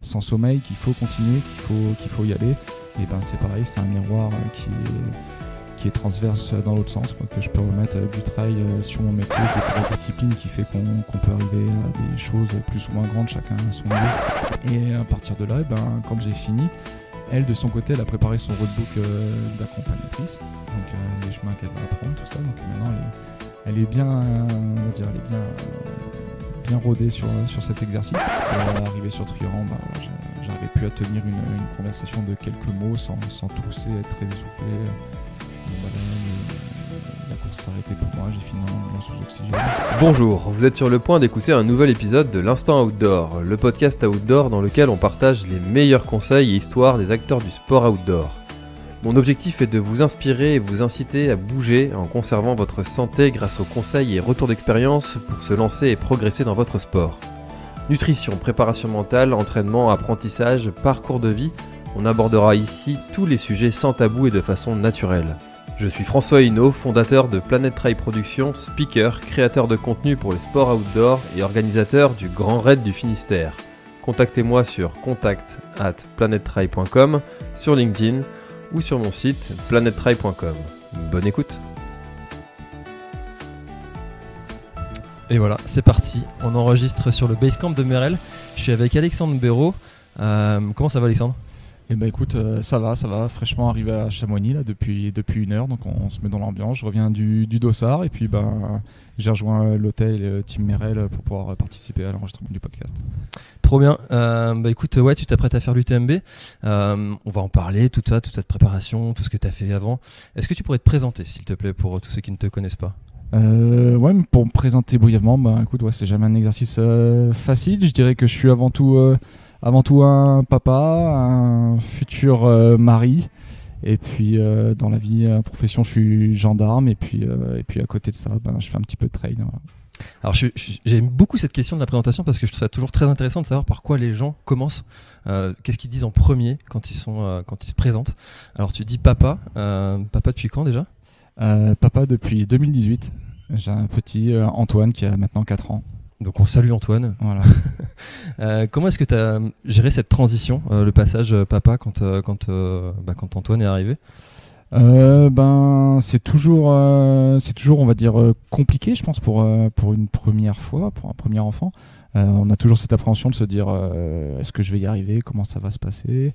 sans sommeil, qu'il faut continuer, qu'il faut, faut y aller. Et ben c'est pareil, c'est un miroir euh, qui est, qui est transverse dans l'autre sens, que je peux remettre euh, du trail euh, sur mon métier, qui la discipline qui fait qu'on peut arriver à des choses plus ou moins grandes, chacun à son niveau. Et à partir de là, eh ben, quand j'ai fini, elle de son côté, elle a préparé son roadbook euh, d'accompagnatrice, donc euh, les chemins qu'elle va apprendre, tout ça. Donc maintenant, elle est bien, on va dire, elle est bien bien rodé sur, sur cet exercice. Et arrivé sur Trian, bah, j'arrivais plus à tenir une, conversation de quelques mots sans, sans tousser, être très essoufflé. Donc voilà, la course s'arrêtait pour moi, j'ai fini en, en sous-oxygène. Bonjour, vous êtes sur le point d'écouter un nouvel épisode de l'Instant Outdoor, le podcast outdoor dans lequel on partage les meilleurs conseils et histoires des acteurs du sport outdoor. Mon objectif est de vous inspirer et vous inciter à bouger en conservant votre santé grâce aux conseils et retours d'expérience pour se lancer et progresser dans votre sport. Nutrition, préparation mentale, entraînement, apprentissage, parcours de vie, on abordera ici tous les sujets sans tabou et de façon naturelle. Je suis François Hinault, fondateur de Planet Trail Productions, speaker, créateur de contenu pour les sports outdoor et organisateur du Grand Raid du Finistère. Contactez-moi sur contact at sur LinkedIn ou sur mon site planettrail.com. Bonne écoute Et voilà, c'est parti. On enregistre sur le Basecamp de Merel. Je suis avec Alexandre Béraud. Euh, comment ça va, Alexandre? Et ben écoute, euh, ça va, ça va, fraîchement arrivé à Chamonix là, depuis, depuis une heure, donc on, se met dans l'ambiance. Je reviens du, du Dossard et puis ben, j'ai rejoint euh, l'hôtel euh, Team Merel pour pouvoir participer à l'enregistrement du podcast. Trop bien. Euh, bah écoute, ouais, tu t'apprêtes à faire l'UTMB. Euh, on va en parler, tout ça, toute cette préparation, tout ce que tu as fait avant. Est-ce que tu pourrais te présenter, s'il te plaît, pour tous ceux qui ne te connaissent pas? Euh, ouais, pour me présenter brièvement, bah écoute, ouais, c'est jamais un exercice euh, facile. Je dirais que je suis avant tout, euh, avant tout un papa, un futur euh, mari. Et puis euh, dans la vie, euh, profession, je suis gendarme. Et puis, euh, et puis à côté de ça, ben, je fais un petit peu de trail. voilà. Alors, j'aime beaucoup cette question de la présentation parce que je trouve ça toujours très intéressant de savoir par quoi les gens commencent. Euh, Qu'est-ce qu'ils disent en premier quand ils, sont, euh, quand ils se présentent Alors, tu dis papa. Euh, papa depuis quand déjà? Papa depuis 2018. J'ai un petit Antoine qui a maintenant 4 ans. Donc, on salue Antoine. Voilà. Euh, comment est-ce que tu as géré cette transition, euh, le passage euh, papa quand, quand, bah, quand Antoine est arrivé? Ben c'est toujours c'est toujours on va dire compliqué je pense pour pour une première fois pour un premier enfant. On a toujours cette appréhension de se dire est-ce que je vais y arriver? Comment ça va se passer?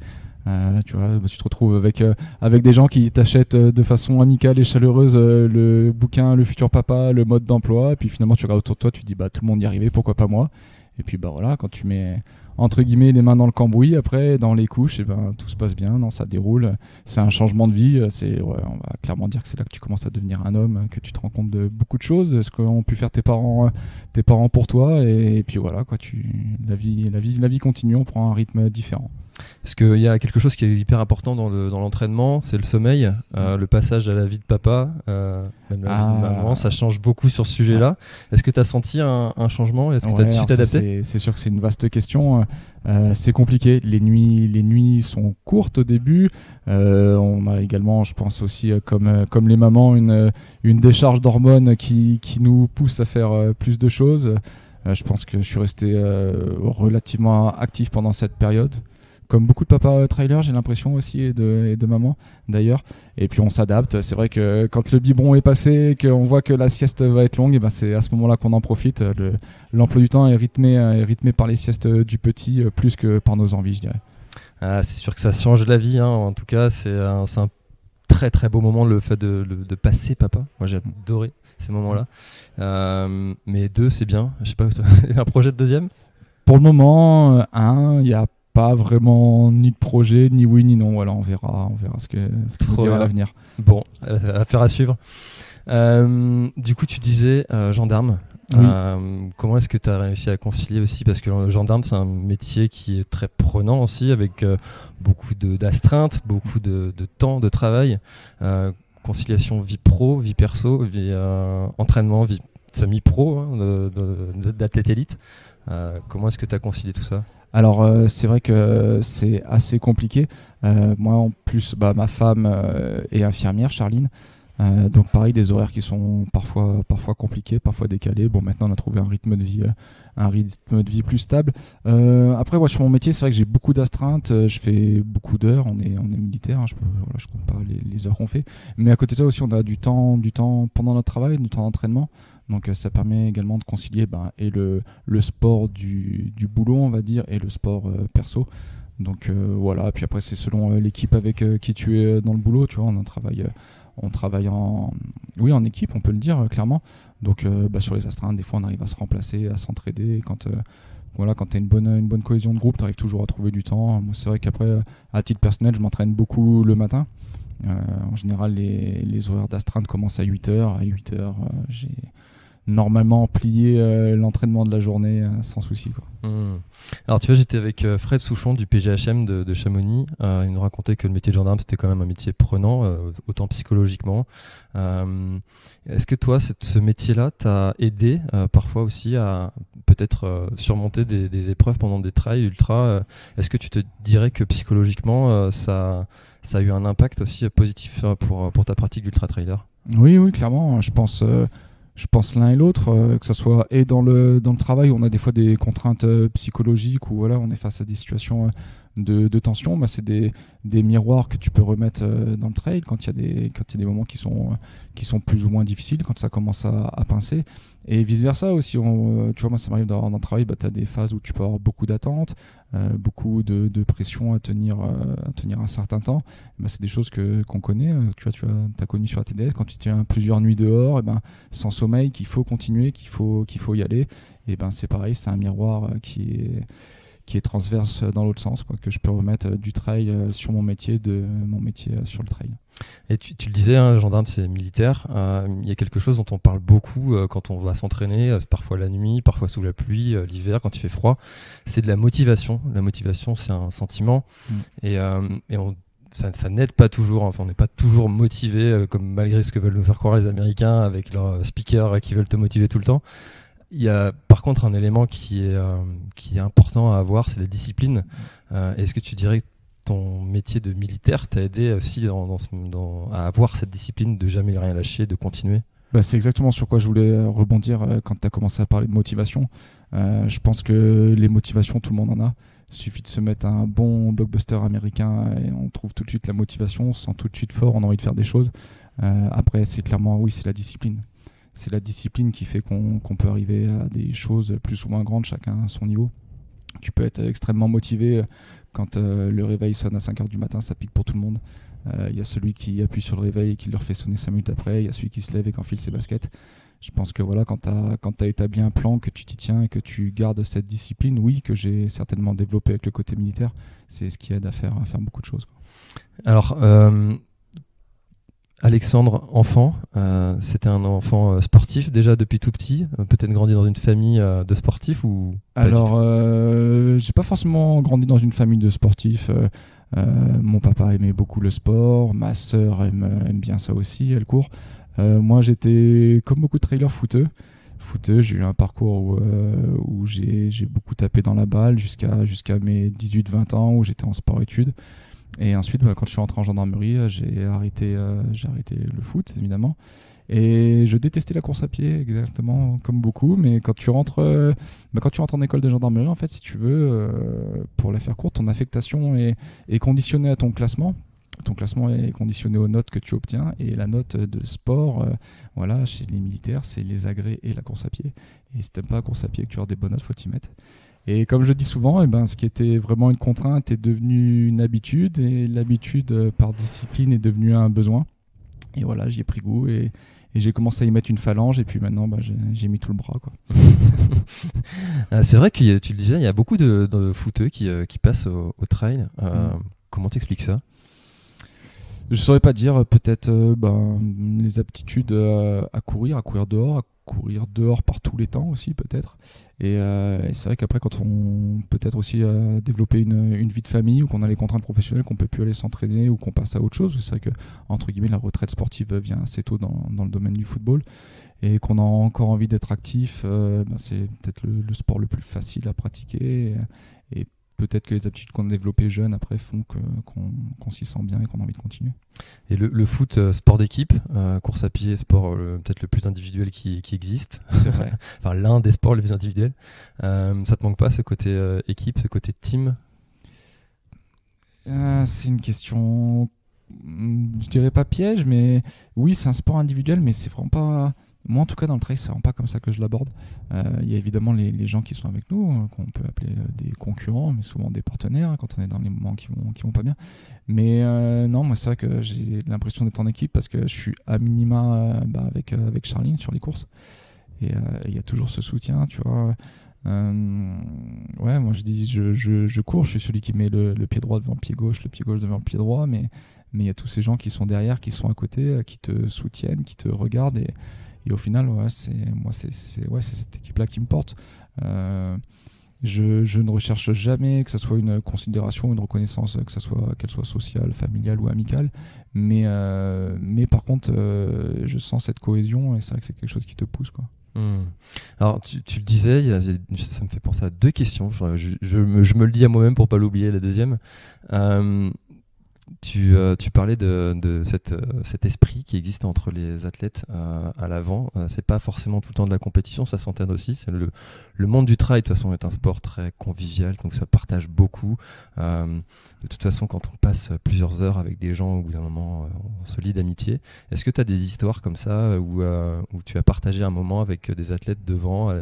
Tu vois tu te retrouves avec avec des gens qui t'achètent de façon amicale et chaleureuse le bouquin le futur papa le mode d'emploi et puis finalement tu regardes autour de toi tu te dis bah tout le monde y arrivait pourquoi pas moi? Et puis bah voilà quand tu mets entre guillemets les mains dans le cambouis après dans les couches et ben tout se passe bien non ça déroule c'est un changement de vie. euh, C'est, ouais, on va clairement dire que c'est là que tu commences à devenir un homme, euh, que tu te rends compte de beaucoup de choses, ce qu'ont pu faire tes parents, euh, tes parents pour toi, et, puis voilà quoi. Tu, la vie, la vie, la vie continue. On prend un rythme différent. Parce qu'il y a quelque chose qui est hyper important dans le- dans l'entraînement, c'est le sommeil, euh, le passage à la vie de papa, euh, même la vie de Ah. maman, ça change beaucoup sur ce sujet-là. Est-ce que tu as senti un, un changement? Est-ce que tu as Ouais, t'adapter? c'est, c'est sûr que c'est une vaste question. Euh, c'est compliqué. Les nuits, sont courtes au début. Euh, on a également, je pense aussi, euh, comme, les mamans, une, décharge d'hormones qui, qui nous pousse à faire plus de choses. Je pense que je suis resté relativement actif pendant cette période. Comme beaucoup de papas euh, trailers, j'ai l'impression aussi, et de, et de mamans d'ailleurs. Et puis on s'adapte. C'est vrai que quand le biberon est passé, qu'on voit que la sieste va être longue, et ben c'est à ce moment-là qu'on en profite. Le, l'emploi du temps est rythmé, euh, est rythmé par les siestes du petit euh, plus que par nos envies, je dirais. Ah, c'est sûr que ça change la vie. hein. En tout cas, c'est un, très très beau moment le fait de, passer papa. Moi, j'ai adoré ces moments-là. Euh, mais deux, c'est bien. Je sais pas, un projet de deuxième? Pour le moment, un, il n'y a pas vraiment ni de projet, ni oui, ni non. Voilà, on verra, on verra ce que, ce que dira l'avenir. Bon, euh, affaire à suivre. Euh, du coup, tu disais euh, gendarme. Oui. Euh, comment est-ce que tu as réussi à concilier aussi? Parce que le gendarme, c'est un métier qui est très prenant aussi, avec beaucoup d'astreintes, beaucoup de, de temps de travail. Conciliation vie pro, vie perso, vie entraînement, vie semi-pro hein, d'athlète élite. Comment est-ce que tu as concilié tout ça? Alors euh, c'est vrai que c'est assez compliqué. Euh, moi en plus, bah, ma femme euh, est infirmière, Charline. Donc pareil, des horaires qui sont parfois, parfois compliqués, parfois décalés. Bon, maintenant on a trouvé un rythme de vie, un rythme de vie plus stable. Après, moi sur mon métier, c'est vrai que j'ai beaucoup d'astreintes. Je fais beaucoup d'heures. On est, on est militaire. hein, je, peux, voilà, je compte pas les, les heures qu'on fait. Mais à côté de ça aussi, on a du temps, du temps pendant notre travail, du temps d'entraînement. Donc euh, ça permet également de concilier ben, et le, le sport du, du boulot, on va dire, et le sport euh, perso. Donc euh, voilà, puis après c'est selon l'équipe avec qui tu es dans le boulot, tu vois, on travaille, on travaille en, oui, en équipe, on peut le dire clairement. Donc bah, sur les astreintes, des fois on arrive à se remplacer, à s'entraider. Quand, voilà, quand tu as une bonne, une bonne cohésion de groupe, tu arrives toujours à trouver du temps. Moi c'est vrai qu'après, à titre personnel, je m'entraîne beaucoup le matin. En général, les, les horaires d'astreinte commencent à 8h. À 8h, j'ai normalement plié euh, l'entraînement de la journée euh, sans souci. Quoi. Hmm. Alors tu vois, j'étais avec euh, Fred Souchon du PGHM de, de Chamonix. Euh, il nous racontait que le métier de gendarme, c'était quand même un métier prenant, autant psychologiquement. Est-ce que toi, cette- ce métier-là t'a aidé parfois aussi à peut-être surmonter des, des épreuves pendant des trails ultra Est-ce que tu te dirais que psychologiquement, ça, ça a eu un impact aussi positif pour, pour ta pratique d'ultra trailer Oui, oui, clairement. Je pense, je pense l'un et l'autre, euh, que ce soit et dans le, dans le travail, où on a des fois des contraintes euh, psychologiques, où voilà, on est face à des situations euh, de, de tension. Bah, c'est des, des miroirs que tu peux remettre euh, dans le trail quand il y a des, y a des moments qui sont, euh, qui sont plus ou moins difficiles, quand ça commence à, à pincer. Et vice-versa aussi. On, euh, tu vois, moi, ça m'arrive dans, dans le travail, bah, tu as des phases où tu peux avoir beaucoup d'attentes, euh, beaucoup de, de pression à tenir, à tenir un certain temps. Bah, c'est des choses que qu'on connaît. Tu vois, tu as, as connu sur la TDS quand tu tiens plusieurs nuits dehors, et ben sans sommeil, qu'il faut continuer, qu'il faut qu'il faut y aller. Et ben c'est pareil, c'est un miroir qui est qui est transverse dans l'autre sens, quoi, que je peux remettre euh, du trail euh, sur mon métier, de mon métier euh, sur le trail. Et tu, tu le disais, un gendarme c'est militaire. Euh, Il y a quelque chose dont on parle beaucoup euh, quand on va s'entraîner, euh, parfois la nuit, parfois sous la pluie, euh, l'hiver, quand il fait froid. C'est de la motivation. La motivation, c'est un sentiment. Mm. Et, euh, et on- ça, ça n'aide pas toujours. Enfin, on n'est pas toujours motivé, euh, comme malgré ce que veulent nous faire croire les Américains avec leurs speakers euh, qui veulent te motiver tout le temps. Il y a par contre un élément qui est, euh, important à avoir, c'est la discipline. Euh, Est-ce que tu dirais que ton métier de militaire t'a aidé aussi à avoir cette discipline de jamais rien lâcher, de continuer? Bah, c'est exactement sur quoi je voulais rebondir euh, quand tu as commencé à parler de motivation. Je pense que les motivations, tout le monde en a. Il suffit de se mettre un bon blockbuster américain et on trouve tout de suite la motivation, on se sent tout de suite fort, on a envie de faire des choses. Après, c'est clairement, oui, c'est la discipline. C'est la discipline qui fait qu'on peut arriver à des choses plus ou moins grandes, chacun à son niveau. Tu peux être extrêmement motivé euh, quand euh, le réveil sonne à 5h du matin, ça pique pour tout le monde. Euh, Il y a celui qui appuie sur le réveil et qui le refait sonner 5 minutes après. Il y a celui qui se lève et qui enfile ses baskets. Je pense que voilà, quand tu as, établi un plan, que tu t'y tiens et que tu gardes cette discipline, oui, que j'ai certainement développé avec le côté militaire, c'est ce qui aide à faire, beaucoup de choses. Alors, euh, Alexandre, enfant, euh, c'était un enfant euh, sportif déjà depuis tout petit, euh, peut-être grandi dans une famille de sportifs ou Alors, euh, j'ai pas forcément grandi dans une famille de sportifs. Euh, mon papa aimait beaucoup le sport, ma sœur aime, aime bien ça aussi, elle court. Moi, j'étais comme beaucoup de trailers footeux. Footeux, j'ai eu un parcours où, où j'ai j'ai beaucoup tapé dans la balle jusqu'à jusqu'à mes 18-20 ans où j'étais en sport-études. Et ensuite, bah, quand je suis rentré en gendarmerie, euh, j'ai arrêté, euh, j'ai arrêté le foot, évidemment. Et je détestais la course à pied, exactement comme beaucoup. Mais quand tu rentres, euh, bah, quand tu rentres en école de gendarmerie, en fait, si tu veux, pour la faire courte, ton affectation est, conditionnée à ton classement. Ton classement est conditionné aux notes que tu obtiens et la note de sport, voilà, chez les militaires, c'est les agrès et la course à pied. Et si t'aimes pas la course à pied et que tu as des bonnes notes, faut t'y mettre. Et comme je dis souvent, eh ben, ce qui était vraiment une contrainte est devenu une habitude et l'habitude euh, par discipline est devenue un besoin. Et voilà, j'y ai pris goût et, et j'ai commencé à y mettre une phalange, et puis maintenant, bah, j'ai mis tout le bras. Euh, c'est vrai que tu le disais, il y a beaucoup de, de footeux qui, euh, qui passent au, au trail. Euh, Mm. Comment t'expliques ça? Je saurais pas dire, peut-être euh, ben, les aptitudes euh, à courir, à courir dehors, à courir dehors par tous les temps aussi peut-être. Et, euh, c'est vrai qu'après quand on peut-être aussi euh, développer une, une vie de famille ou qu'on a les contraintes professionnelles, qu'on peut plus aller s'entraîner ou qu'on passe à autre chose, c'est vrai que entre guillemets la retraite sportive vient assez tôt dans, dans le domaine du football et qu'on a encore envie d'être actif, euh, ben, c'est peut-être le, sport le plus facile à pratiquer peut-être que les aptitudes qu'on a développées jeunes après font qu'on s'y sent bien et qu'on a envie de continuer. Et le, le foot, euh, sport d'équipe, euh, course à pied, sport euh, peut-être le plus individuel qui, qui existe, vrai. enfin l'un des sports les plus individuels. Euh, ça te manque pas ce côté équipe, ce côté team? C'est une question, hmm, je dirais pas piège, mais oui, c'est un sport individuel, mais c'est vraiment pas. Moi, en tout cas, dans le trail, c'est pas comme ça que je l'aborde. Euh, Il y a évidemment les, gens qui sont avec nous, euh, qu'on peut appeler euh, des concurrents, mais souvent des partenaires hein, quand on est dans les moments qui vont, qui vont pas bien. Mais euh, non, moi, c'est vrai que j'ai l'impression d'être en équipe parce que je suis à minima bah, avec, avec Charline sur les courses. Et il y a toujours ce soutien, tu vois. Ouais, moi je dis, je, je, cours, je suis celui qui met le, pied droit devant le pied gauche, le pied gauche devant le pied droit, mais il y a tous ces gens qui sont derrière, qui sont à côté, qui te soutiennent, qui te regardent, et au final, c'est moi, c'est ouais, cette équipe-là qui me porte. Euh, je, ne recherche jamais que ça soit une considération, une reconnaissance, que ça soit qu'elle soit sociale, familiale ou amicale, mais euh, mais par contre, euh, je sens cette cohésion, et c'est vrai que c'est quelque chose qui te pousse. Hmm. Alors, tu, le disais, ça me fait penser à deux questions. Je, me, le dis à moi-même pour pas l'oublier, la deuxième. Tu, euh, tu parlais de, euh, cet esprit qui existe entre les athlètes euh, à l'avant. C'est pas forcément tout le temps de la compétition, ça s'entend aussi. C'est le, monde du trail, de toute façon, est un sport très convivial, donc ça partage beaucoup. De toute façon, quand on passe plusieurs heures avec des gens, au bout d'un moment, on se lie d'amitié. Est-ce que tu as des histoires comme ça où, tu as partagé un moment avec des athlètes devant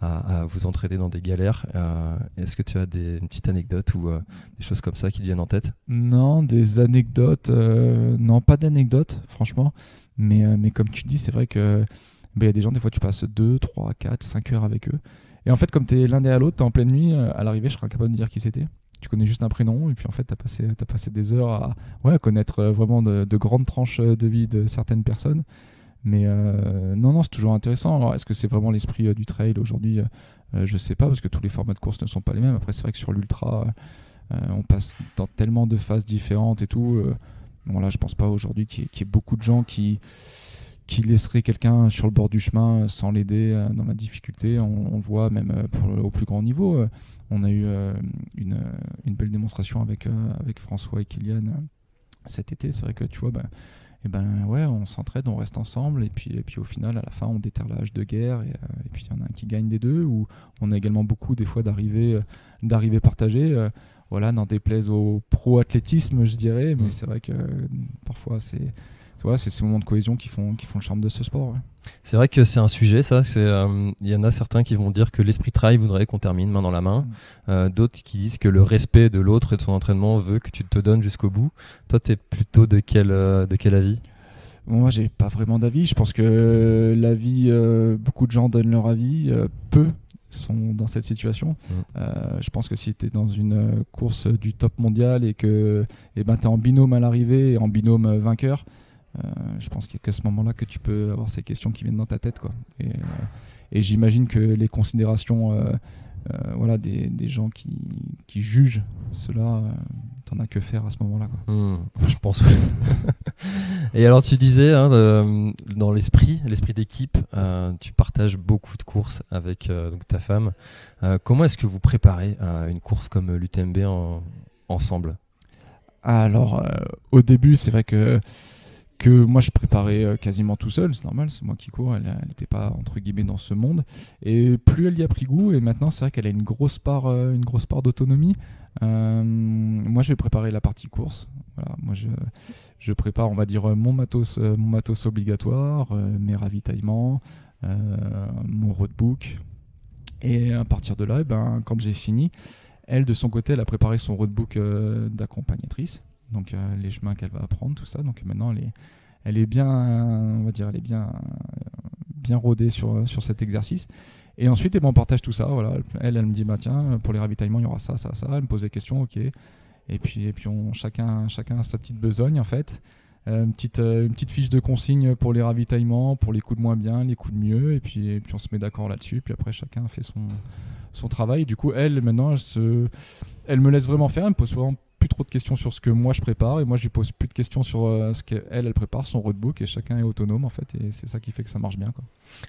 à, vous entraider dans des galères euh, Est-ce que tu as des, une petite anecdote ou euh, des choses comme ça qui te viennent en tête? Non, des anecdotes. euh, non, pas d'anecdotes, franchement. Mais, mais comme tu dis, c'est vrai que bah, il y a des gens, des fois, tu passes 2, 3, 4, 5 heures avec eux. Et en fait, comme tu es l'un derrière l'autre, tu es en pleine nuit, à l'arrivée, je serais incapable de dire qui c'était. Tu connais juste un prénom, et puis en fait, tu as passé, t'as passé des heures à, ouais, à connaître vraiment de, de grandes tranches de vie de certaines personnes. Mais euh, non, non, c'est toujours intéressant. Alors, est-ce que c'est vraiment l'esprit euh, du trail aujourd'hui? Euh, Je sais pas, parce que tous les formats de course ne sont pas les mêmes. Après, c'est vrai que sur l'ultra, euh, on passe dans tellement de phases différentes et tout. euh, voilà, je pense pas aujourd'hui qu'il y, ait- beaucoup de gens qui, qui laisseraient quelqu'un sur le bord du chemin sans l'aider dans la difficulté. On, on voit même au plus grand niveau. on a eu une, une belle démonstration avec, avec François et Kylian cet été. C'est vrai que tu vois, ben, et ben ouais, on s'entraide, on reste ensemble, et puis, et puis au final, à la fin, on déterre la hache de guerre, et, euh, et puis il y en a un qui gagne des deux, ou on a également beaucoup des fois d'arrivées euh, d'arrivées partagées. euh, voilà, n'en déplaise au pro-athlétisme, je dirais, mais Mm. c'est vrai que parfois c'est c'est ces moments de cohésion qui font, qui font le charme de ce sport. ouais. C'est vrai que c'est un sujet, ça. euh, Il y en a certains qui vont dire que l'esprit trail voudrait qu'on termine main dans la main. Mm. Euh, D'autres qui disent que le respect de l'autre et de son entraînement veut que tu te donnes jusqu'au bout. Toi, tu es plutôt de quel, euh, de quel avis? Moi, j'ai pas vraiment d'avis. Je pense que la vie, euh, beaucoup de gens donnent leur avis, peu sont dans cette situation. Mm. Euh, je pense que si tu es dans une course du top mondial et que eh ben, tu es en binôme à l'arrivée et en binôme vainqueur, je pense qu'il n'y a qu'à ce moment-là que tu peux avoir ces questions qui viennent dans ta tête. Quoi. Et, euh, et j'imagine que les considérations euh, euh, voilà, des, des gens qui, qui jugent cela, euh, t'en as que faire à ce moment-là. quoi. Hmm, Je pense. oui. Et alors, tu disais, hein, dans l'esprit, l'esprit d'équipe, euh, tu partages beaucoup de courses avec euh, donc ta femme. Euh, comment est-ce que vous préparez euh, une course comme l'UTMB en- ensemble? Alors, euh, au début, c'est vrai que, que moi, je préparais euh, quasiment tout seul, c'est normal, c'est moi qui cours, elle n'était pas, entre guillemets, dans ce monde. Et plus elle y a pris goût, et maintenant, c'est vrai qu'elle a une grosse part, euh, une grosse part d'autonomie. Euh, moi, je vais préparer la partie course. Moi, je, prépare, on va dire, mon matos, mon matos obligatoire, mes ravitaillements, mon roadbook. Et à partir de là, eh ben, quand j'ai fini, elle, de son côté, elle a préparé son roadbook d'accompagnatrice, donc euh, les chemins qu'elle va apprendre, tout ça. Donc maintenant, elle est, bien, on va dire, elle est bien, bien rodée sur, sur cet exercice. Et ensuite, eh ben, on partage tout ça. Voilà. Elle, elle me dit, bah, tiens, pour les ravitaillements, il y aura ça, ça, ça. Elle me pose des questions, ok. Et puis, et puis on, chacun, chacun a sa petite besogne, en fait. Euh, une, petite, euh, petite fiche de consigne pour les ravitaillements, pour les coups de moins bien, les coups de mieux. Et puis, et puis on se met d'accord là-dessus. Puis après, chacun fait son, son travail. Du coup, elle, maintenant, elle, elle me laisse vraiment faire. Elle me pose souvent plus trop de questions sur ce que moi je prépare et moi je lui pose plus de questions sur euh, ce qu'elle elle prépare son roadbook et chacun est autonome en fait et c'est ça qui fait que ça marche bien quoi.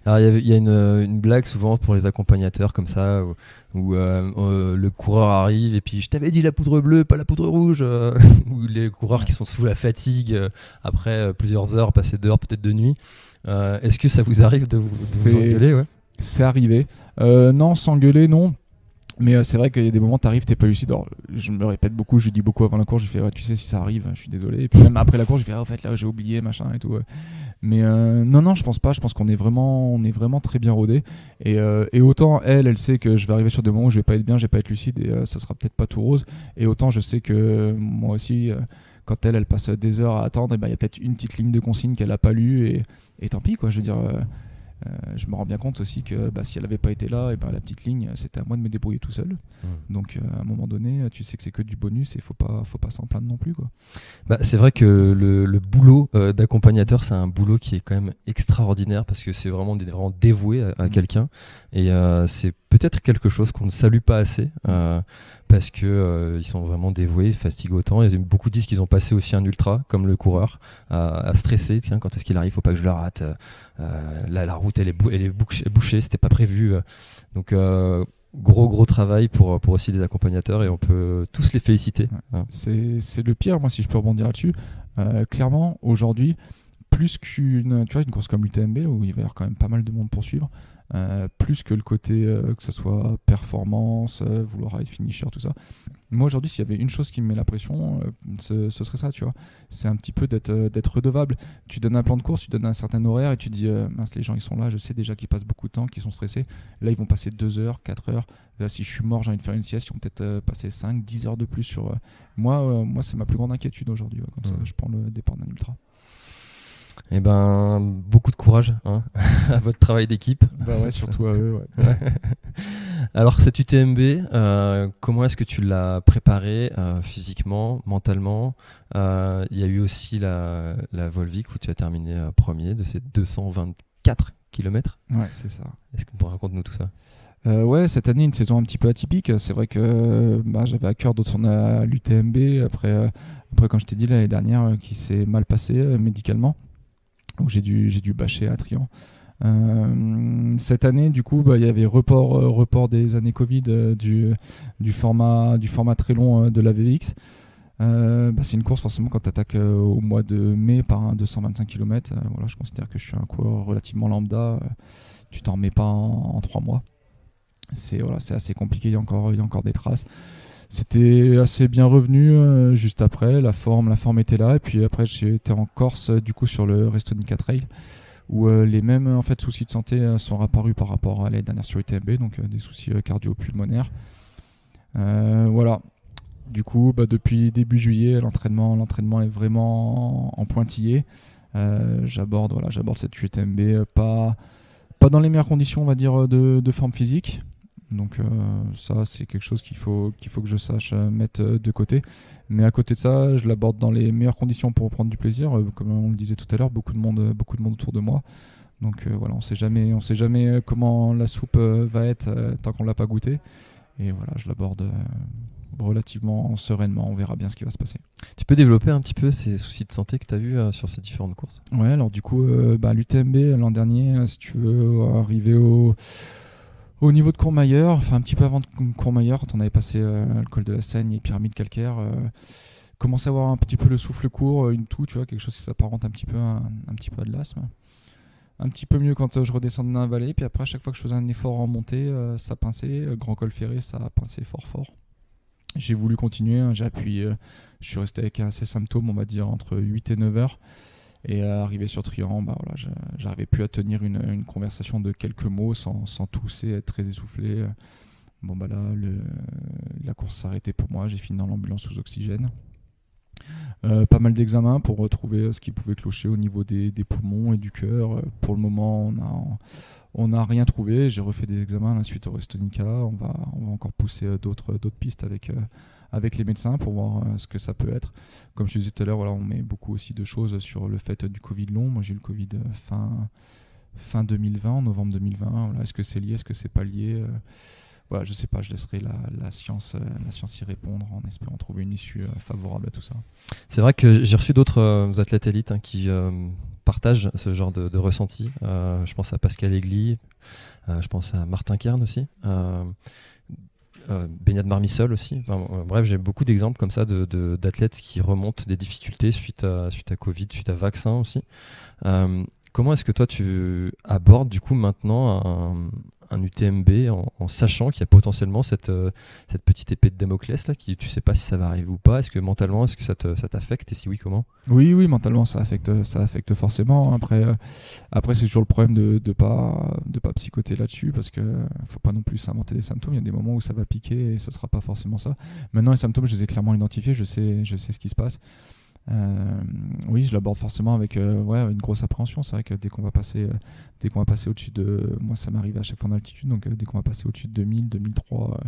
Alors il y, a une, une, blague souvent pour les accompagnateurs comme ça où, euh, euh, le coureur arrive et puis je t'avais dit la poudre bleue pas la poudre rouge ou les coureurs qui sont sous la fatigue après plusieurs heures passées dehors peut-être de nuit. Est-ce que ça vous arrive de vous, de vous engueuler ouais? C'est arrivé. non s'engueuler non mais euh, c'est vrai qu'il y a des moments, t'arrives, t'es pas lucide. je me répète beaucoup, je dis beaucoup avant la course, je fais, tu sais, si ça arrive, je suis désolé. Et puis même après la course, je fais, ah, en fait, là, j'ai oublié, machin et tout. Mais euh, non, non, je pense pas. Je pense qu'on est vraiment, on est vraiment très bien rodé. Et, euh, et, autant elle, elle sait que je vais arriver sur des moments où je vais pas être bien, je vais pas être lucide et ça sera peut-être pas tout rose. Et autant je sais que moi aussi, quand elle, elle passe des heures à attendre, ben, il y a peut-être une petite ligne de consigne qu'elle a pas lue et, tant pis, quoi. Je veux dire je me rends bien compte aussi que bah, si elle n'avait pas été là, et ben, la petite ligne, c'était à moi de me débrouiller tout seul. Mmh. Donc euh, à un moment donné, tu sais que c'est que du bonus et il faut pas, faut pas s'en plaindre non plus. Quoi. Bah, c'est vrai que le, le boulot euh, d'accompagnateur, c'est un boulot qui est quand même extraordinaire parce que c'est vraiment, vraiment dévoué à, mmh. quelqu'un. Et c'est peut-être quelque chose qu'on ne salue pas assez parce que euh, ils sont vraiment dévoués. Il y a beaucoup disent qu'ils ont passé aussi un ultra, comme le coureur, à, stresser. Tiens, quand est-ce qu'il arrive? Faut pas que je le rate. Euh, là, la route, elle est, elle est bouchée, c'était pas prévu. Donc gros gros travail pour, pour aussi des accompagnateurs et on peut tous les féliciter. Hein. C'est le pire, moi si je peux rebondir là-dessus. Euh, clairement, aujourd'hui, plus qu'une une course comme l'UTMB, où il va y avoir quand même pas mal de monde pour suivre, euh, plus que le côté euh, que ce soit performance, euh, vouloir être finisher, tout ça. Moi aujourd'hui, s'il y avait une chose qui me met la pression, ce, serait ça, tu vois. C'est un petit peu d'être redevable. Tu donnes un plan de course, tu donnes un certain horaire et tu dis, mince, les gens ils sont là, je sais déjà qu'ils passent beaucoup de temps, qu'ils sont stressés. Là, ils vont passer 2 heures, 4 heures. Là, si je suis mort, j'ai envie de faire une sieste, ils vont peut-être passer 5, 10 heures de plus sur. moi, moi c'est ma plus grande inquiétude aujourd'hui quand je prends le départ d'un ultra. Eh ben, beaucoup de courage hein, à votre travail d'équipe. Bah ouais, surtout à eux. Alors, cette UTMB, euh, comment est-ce que tu l'as préparé euh, physiquement, mentalement? Euh, Il y a eu aussi la, la Volvic où tu as terminé premier de ces 224 km. Ouais, c'est ça. Est-ce que tu raconte-nous tout ça? Ouais, cette année, une saison un petit peu atypique. C'est vrai que bah, j'avais à cœur de tourner à l'UTMB. Après, après, quand je t'ai dit l'année dernière, qui s'est mal passé médicalement. Donc j'ai dû, j'ai dû bâcher à Trian. Euh, cette année, du coup, bah, il y avait report, euh, report des années Covid euh, du, format, du format très long de la VX. Bah, c'est une course forcément quand tu attaques au mois de mai par un 225 km. voilà, je considère que je suis un coureur relativement lambda. tu t'en remets pas en, trois mois. C'est voilà, assez compliqué. Il y il y a encore des traces c'était assez bien revenu euh, juste après. La forme, la forme était là. Et puis après, été en Corse, du coup, sur le Restonica Trail, où euh, les mêmes en fait, soucis de santé euh, sont apparus par rapport à l'année dernière sur UTMB, donc des soucis cardio-pulmonaires. voilà. Du coup, bah, depuis début juillet, l'entraînement, l'entraînement est vraiment en pointillé. j'aborde, voilà, j'aborde cette UTMB pas, pas dans les meilleures conditions, on va dire, de, de forme physique. Donc euh, ça, c'est quelque chose qu'il faut, qu'il faut que je sache euh, mettre euh, de côté. Mais à côté de ça, je l'aborde dans les meilleures conditions pour prendre du plaisir. comme on le disait tout à l'heure, beaucoup de monde, beaucoup de monde autour de moi. Donc voilà, on sait jamais, on sait jamais comment la soupe va être tant qu'on l'a pas goûté. Et voilà, je l'aborde relativement sereinement. On verra bien ce qui va se passer. Tu peux développer un petit peu ces soucis de santé que tu as vus sur ces différentes courses? Ouais, alors du coup, bah, l'UTMB l'an dernier, si tu veux arriver au au niveau de Courmayeur, enfin un petit peu avant de Courmayeur, quand on avait passé euh, le col de la Seine et pyramide calcaire, euh, commence à avoir un petit peu le souffle court, euh, une toux, tu vois, quelque chose qui s'apparente un petit peu à, un petit peu à de l'asthme. Un petit peu mieux quand je redescendais dans la vallée, puis après, à chaque fois que je faisais un effort en montée, ça pinçait. Grand col ferré, ça pincé fort fort. J'ai voulu continuer, hein, j'ai appuyé, je suis resté avec ces symptômes, on va dire, entre 8 et 9 heures. Et arrivé sur Trian, bah voilà, j'arrivais plus à tenir une, conversation de quelques mots sans, tousser, être très essoufflé. Bon bah là, la course s'arrêtait pour moi, j'ai fini dans l'ambulance sous oxygène. Euh, pas mal d'examens pour retrouver ce qui pouvait clocher au niveau des, poumons et du cœur. Euh, Pour le moment, on a, n'a rien trouvé. J'ai refait des examens à la suite au Restonica. On va, encore pousser euh, d'autres, pistes avec, euh, avec les médecins pour voir euh, ce que ça peut être. Comme je disais tout à l'heure, on met beaucoup aussi de choses sur le fait du Covid long. Moi, j'ai eu le Covid euh, fin, fin 2020, en novembre 2020. Voilà, est-ce que c'est lié, est-ce que c'est pas lié euh, voilà, je sais pas, je laisserai la, science, la science y répondre en espérant trouver une issue favorable à tout ça. C'est vrai que j'ai reçu d'autres athlètes élites hein, qui partagent ce genre de, ressenti. Je pense à Pascal Aigli, je pense à Martin Kern aussi, euh, euh, Baignade Marmissol aussi. Euh, bref, j'ai beaucoup d'exemples comme ça de- de- d'athlètes qui remontent des difficultés suite à, suite à Covid, suite à vaccin aussi. Comment est-ce que toi tu abordes du coup maintenant un, UTMB en, sachant qu'il y a potentiellement cette, euh, cette petite épée de Damoclès là, qui tu sais pas si ça va arriver ou pas? Est-ce que mentalement, est-ce que ça te- ça t'affecte? Et si oui, comment? Oui, oui, mentalement, ça affecte, ça affecte forcément. Après, euh, après c'est toujours le problème de ne pas, de pas psychoter là-dessus parce que faut pas non plus s'inventer des symptômes. Il y a des moments où ça va piquer et ce sera pas forcément ça. Maintenant, les symptômes, je les ai clairement identifiés. Je sais, je sais ce qui se passe. Euh, oui, je l'aborde forcément avec euh, ouais, une grosse appréhension. C'est vrai que dès qu'on va passer, euh, dès qu'on va passer au-dessus de, moi, ça m'arrive à chaque fois en altitude. Donc, dès qu'on va passer au-dessus de 2000, 2003, euh,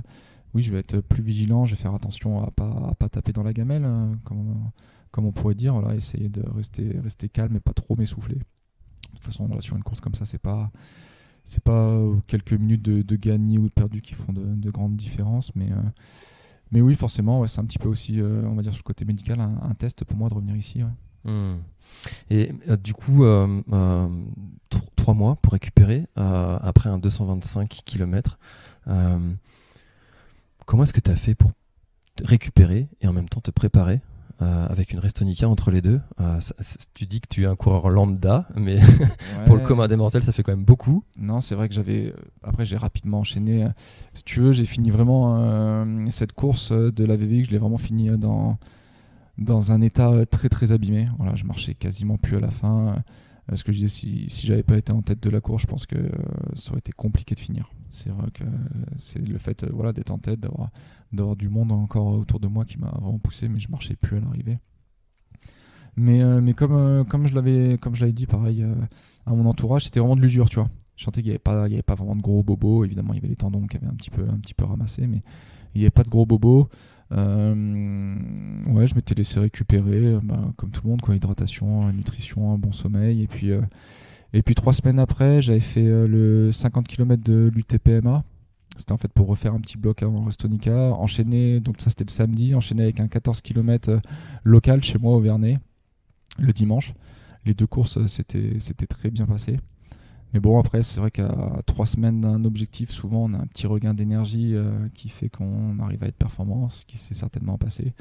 oui, je vais être plus vigilant. Je vais faire attention à pas, à pas taper dans la gamelle, euh, comme, comme on pourrait dire. Voilà, essayer de rester, rester calme et pas trop m'essouffler. De toute façon, sur une course comme ça, c'est pas, c'est pas quelques minutes de, de gagné ou de perdu qui font de, de grandes différences, mais mais oui, forcément, c'est un petit peu aussi, euh, on va dire, sur le côté médical, un, test pour moi de revenir ici. Hmm. Et euh, du coup, euh, tr- trois mois pour récupérer après un 225 km. comment est-ce que tu as fait pour récupérer et en même temps te préparer euh, avec une Restonica entre les deux Euh, ça- Tu dis que tu es un coureur lambda, mais pour le commun des mortels, ça fait quand même beaucoup. Non, c'est vrai que j'avais. euh, Après, j'ai rapidement enchaîné. Si tu veux, j'ai fini vraiment euh, cette course de la VVX, je l'ai vraiment fini dans, dans un état très très abîmé. Voilà, je marchais quasiment plus à la fin. Euh, ce que je disais, si, si j'avais pas été en tête de la course, je pense que euh, ça aurait été compliqué de finir. C'est vrai que euh, c'est le fait voilà, d'être en tête, d'avoir, d'avoir du monde encore autour de moi qui m'a vraiment poussé, mais je marchais plus à l'arrivée. Mais, mais comme, comme je l'avais comme je l'avais dit, pareil, à mon entourage, c'était vraiment de l'usure, tu vois. Je sentais qu'il n'y avait, avait pas vraiment de gros bobos. Évidemment, il y avait les tendons qui avaient un petit peu, un petit peu ramassé, mais il n'y avait pas de gros bobos. Euh, ouais, je m'étais laissé récupérer, bah, comme tout le monde, quoi, hydratation, nutrition, un bon sommeil. Et puis, euh, et puis trois semaines après, j'avais fait euh, le 50 km de l'UTPMA. C'était en fait pour refaire un petit bloc avant Restonica, enchaîner, donc ça c'était le samedi, enchaîner avec un 14 km local chez moi au Vernet le dimanche. Les deux courses, c'était très bien passé. Mais bon, après, c'est vrai qu'à trois semaines d'un objectif, souvent, on a un petit regain d'énergie euh, qui fait qu'on arrive à être performant, ce qui s'est certainement passé.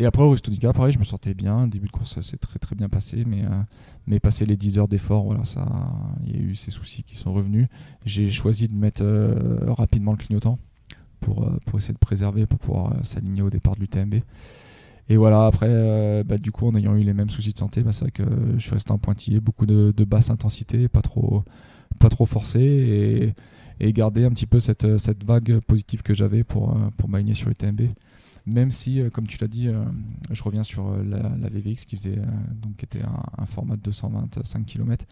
Et après, au Restonica, pareil, je me sentais bien. Début de course, ça s'est très très bien passé. Mais, euh, mais passé les 10 heures d'effort, voilà, ça, il y a eu ces soucis qui sont revenus. J'ai choisi de mettre euh, rapidement le clignotant pour, euh, pour essayer de préserver, pour pouvoir s'aligner au départ de l'UTMB. Et voilà, après, euh, bah, du coup, en ayant eu les mêmes soucis de santé, bah, c'est vrai que je suis resté en pointillé, beaucoup de, basse intensité, pas trop, pas trop forcé, et, garder un petit peu cette, vague positive que j'avais pour, euh, pour m'aligner sur UTMB. Même si, euh, comme tu l'as dit, je reviens sur la, VVX qui faisait, donc, était un, format de 225 km.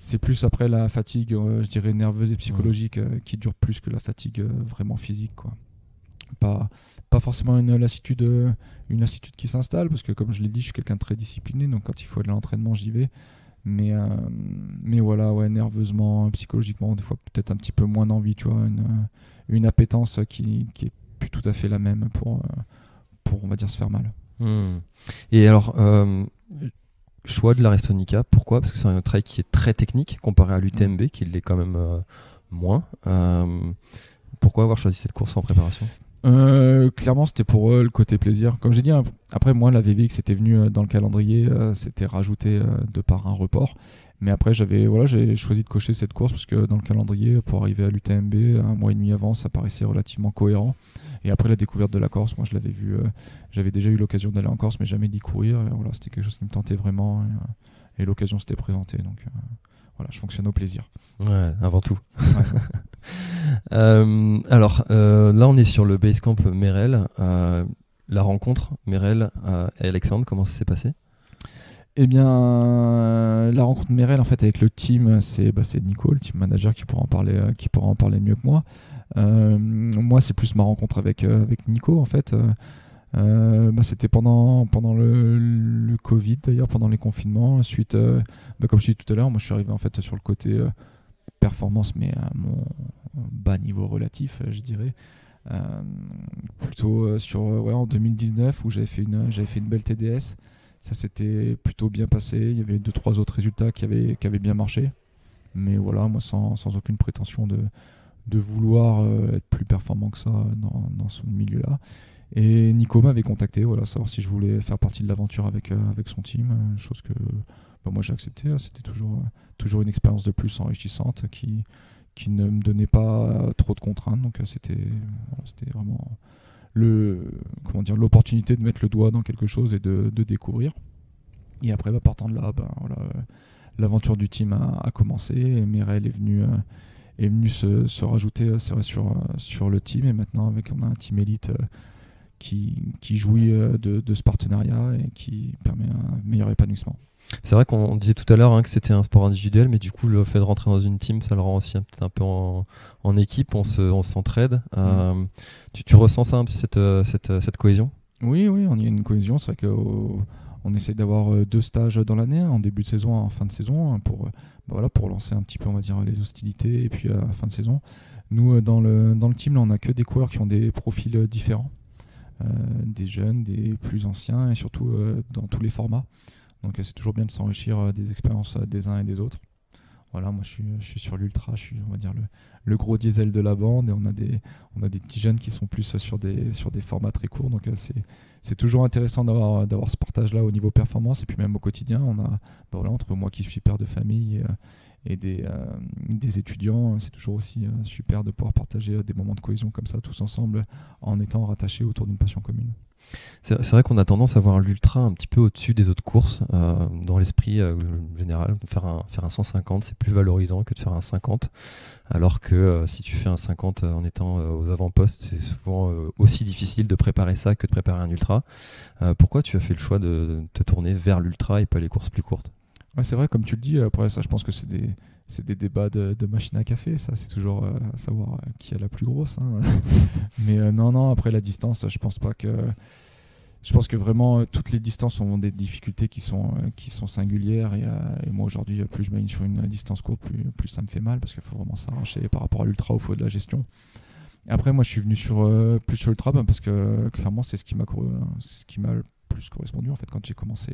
C'est plus après la fatigue, je dirais, nerveuse et psychologique qui dure plus que la fatigue vraiment physique. Quoi. Pas, pas forcément une lassitude, euh, une lassitude qui s'installe, parce que comme je l'ai dit, je suis quelqu'un de très discipliné, donc quand il faut à l'entraînement, j'y vais. Mais, euh, mais voilà, ouais, nerveusement, psychologiquement, des fois peut-être un petit peu moins d'envie, tu vois, une, euh, une appétence qui, qui est plus tout à fait la même pour, pour on va dire, se faire mal. Hmm. Et alors, euh, choix de la Restonica, pourquoi? Parce que c'est un trail qui est très technique comparé à l'UTMB, qui l'est quand même euh, moins. Pourquoi avoir choisi cette course en préparation? Euh, clairement, c'était pour eux le côté plaisir. Comme j'ai dit, hein, après moi, la VVX était venue euh, dans le calendrier, euh, c'était rajouté euh, de par un report. Mais après, j'avais voilà, j'ai choisi de cocher cette course parce que dans le calendrier, pour arriver à l'UTMB, un mois et demi avant, ça paraissait relativement cohérent. Et après la découverte de la Corse, moi, je l'avais vu, j'avais déjà eu l'occasion d'aller en Corse, mais jamais d'y courir. Et voilà, c'était quelque chose qui me tentait vraiment. Et, et l'occasion s'était présentée. Donc voilà, je fonctionne au plaisir. Ouais, avant tout. Ouais. Euh, alors, euh, là, on est sur le Basecamp Merel. Euh, la rencontre, Merel et Alexandre, comment ça s'est passé? Eh bien, euh, la rencontre Merel en fait avec le team, c'est bah, Nico, le team manager, qui pourra en parler, euh, mieux que moi. Euh, moi, c'est plus ma rencontre avec, Nico en fait. Bah, c'était pendant, le, Covid d'ailleurs, pendant les confinements. Suite, bah, comme je disais tout à l'heure, moi je suis arrivé en fait sur le côté performance, mais à mon bas niveau relatif, je dirais. plutôt sur ouais, en 2019 où j'avais fait une fait une belle TDS ça s'était plutôt bien passé. Il y avait deux, trois autres résultats qui avaient, qui avaient bien marché. Mais voilà, moi, sans, sans aucune prétention de, de vouloir euh, être plus performant que ça dans, dans ce milieu-là. Et Nico m'avait contacté, voilà, savoir si je voulais faire partie de l'aventure avec, euh, avec son team, euh, chose que bah, moi j'ai accepté. Hein. C'était toujours, toujours une expérience de plus enrichissante qui, qui ne me donnait pas trop de contraintes. Donc c'était c'était vraiment le comment dire l'opportunité de mettre le doigt dans quelque chose et de, découvrir. Et après, bah, partant de là, bah, l'aventure du team a, commencé. Et est venu, euh, est venu se, rajouter euh, sur, euh, sur le team. Et maintenant, avec on a un team élite qui, qui jouit de, de, ce partenariat et qui permet un meilleur épanouissement. C'est vrai qu'on disait tout à l'heure hein, que c'était un sport individuel, mais du coup, le fait de rentrer dans une team, ça le rend aussi peut-être un peu en, équipe, on s'entraide. Se, on euh, mm. tu, tu, ressens ça, cette, euh, cette, euh, cette, cohésion? Oui, oui, on y a une cohésion. C'est vrai qu'on essaie d'avoir deux stages dans l'année, en début de saison, en fin de saison, hein, pour, bah voilà, pour lancer un petit peu, on va dire, les hostilités, et puis à la fin de saison. Nous, dans le, dans le team, là, on n'a que des coureurs qui ont des profils différents. des jeunes, des plus anciens, et surtout dans tous les formats. Donc euh, c'est toujours bien de s'enrichir euh, des expériences euh, des uns et des autres. Voilà, moi je suis, sur l'ultra, je suis on va dire le, gros diesel de la bande et on a des, on petits jeunes qui sont plus sur des, sur des formats très courts. Donc c'est, toujours intéressant d'avoir, ce partage-là au niveau performance et puis même au quotidien. On a, bah entre moi qui suis père de famille et, des, des étudiants, c'est toujours aussi super de pouvoir partager des moments de cohésion comme ça tous ensemble en étant rattachés autour d'une passion commune. C'est vrai qu'on a tendance à voir l'ultra un petit peu au-dessus des autres courses. Euh, dans l'esprit euh, général, faire un, faire un 150, c'est plus valorisant que de faire un 50. Alors que euh, si tu fais un 50 en étant aux avant-postes, c'est souvent aussi difficile de préparer ça que de préparer un ultra. pourquoi tu as fait le choix de, te tourner vers l'ultra et pas les courses plus courtes? C'est vrai, comme tu le dis, après ça, je pense que c'est des, c'est des débats de, machine à café, ça, c'est toujours savoir qui a la plus grosse. Hein. Mais non, non, après la distance, je pense pas que je pense que vraiment euh, toutes les distances ont des difficultés qui sont, euh, qui sont singulières et, euh, moi aujourd'hui plus je m'aligne sur une distance courte plus, ça me fait mal parce qu'il faut vraiment s'arracher par rapport à l'ultra au faut de la gestion. après moi je suis venu sur plus sur l'ultra ben, parce que clairement c'est ce qui m'a ce qui m'a le plus correspondu en fait quand j'ai commencé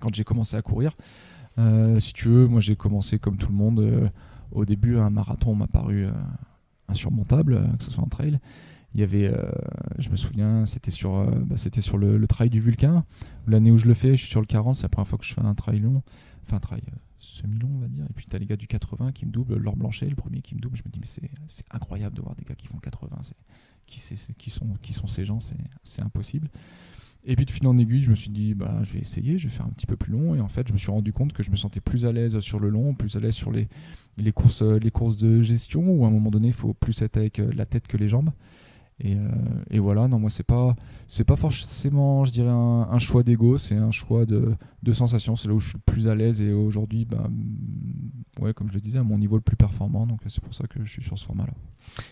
quand j'ai commencé à courir. si tu veux moi j'ai commencé comme tout le monde au début un marathon m'a paru insurmontable que ce soit en trail il y avait, euh, je me souviens, c'était sur, euh, bah, c'était sur le, trail du Vulcain. L'année où je le fais, je suis sur le 40, c'est la première fois que je fais un trail long, enfin un trail euh, semi-long, on va dire. Et puis tu as les gars du 80 qui me doublent, Laure Blanchet, le premier qui me double. Je me dis, mais c'est incroyable de voir des gars qui font 80. Qui, qui, sont, qui sont ces gens C'est impossible. Et puis de fil en aiguille, je me suis dit, bah, je vais essayer, je vais faire un petit peu plus long. Et en fait, je me suis rendu compte que je me sentais plus à l'aise sur le long, plus à l'aise sur les, les, courses, les courses de gestion, où à un moment donné, il faut plus être avec la tête que les jambes. Euh, et, voilà, non, moi, c'est pas, c'est pas forcément, je dirais, un, choix d'ego, c'est un choix de, de sensation. C'est là où je suis le plus à l'aise et aujourd'hui, bah, ouais, comme je le disais, à mon niveau le plus performant. Donc, c'est pour ça que je suis sur ce format-là.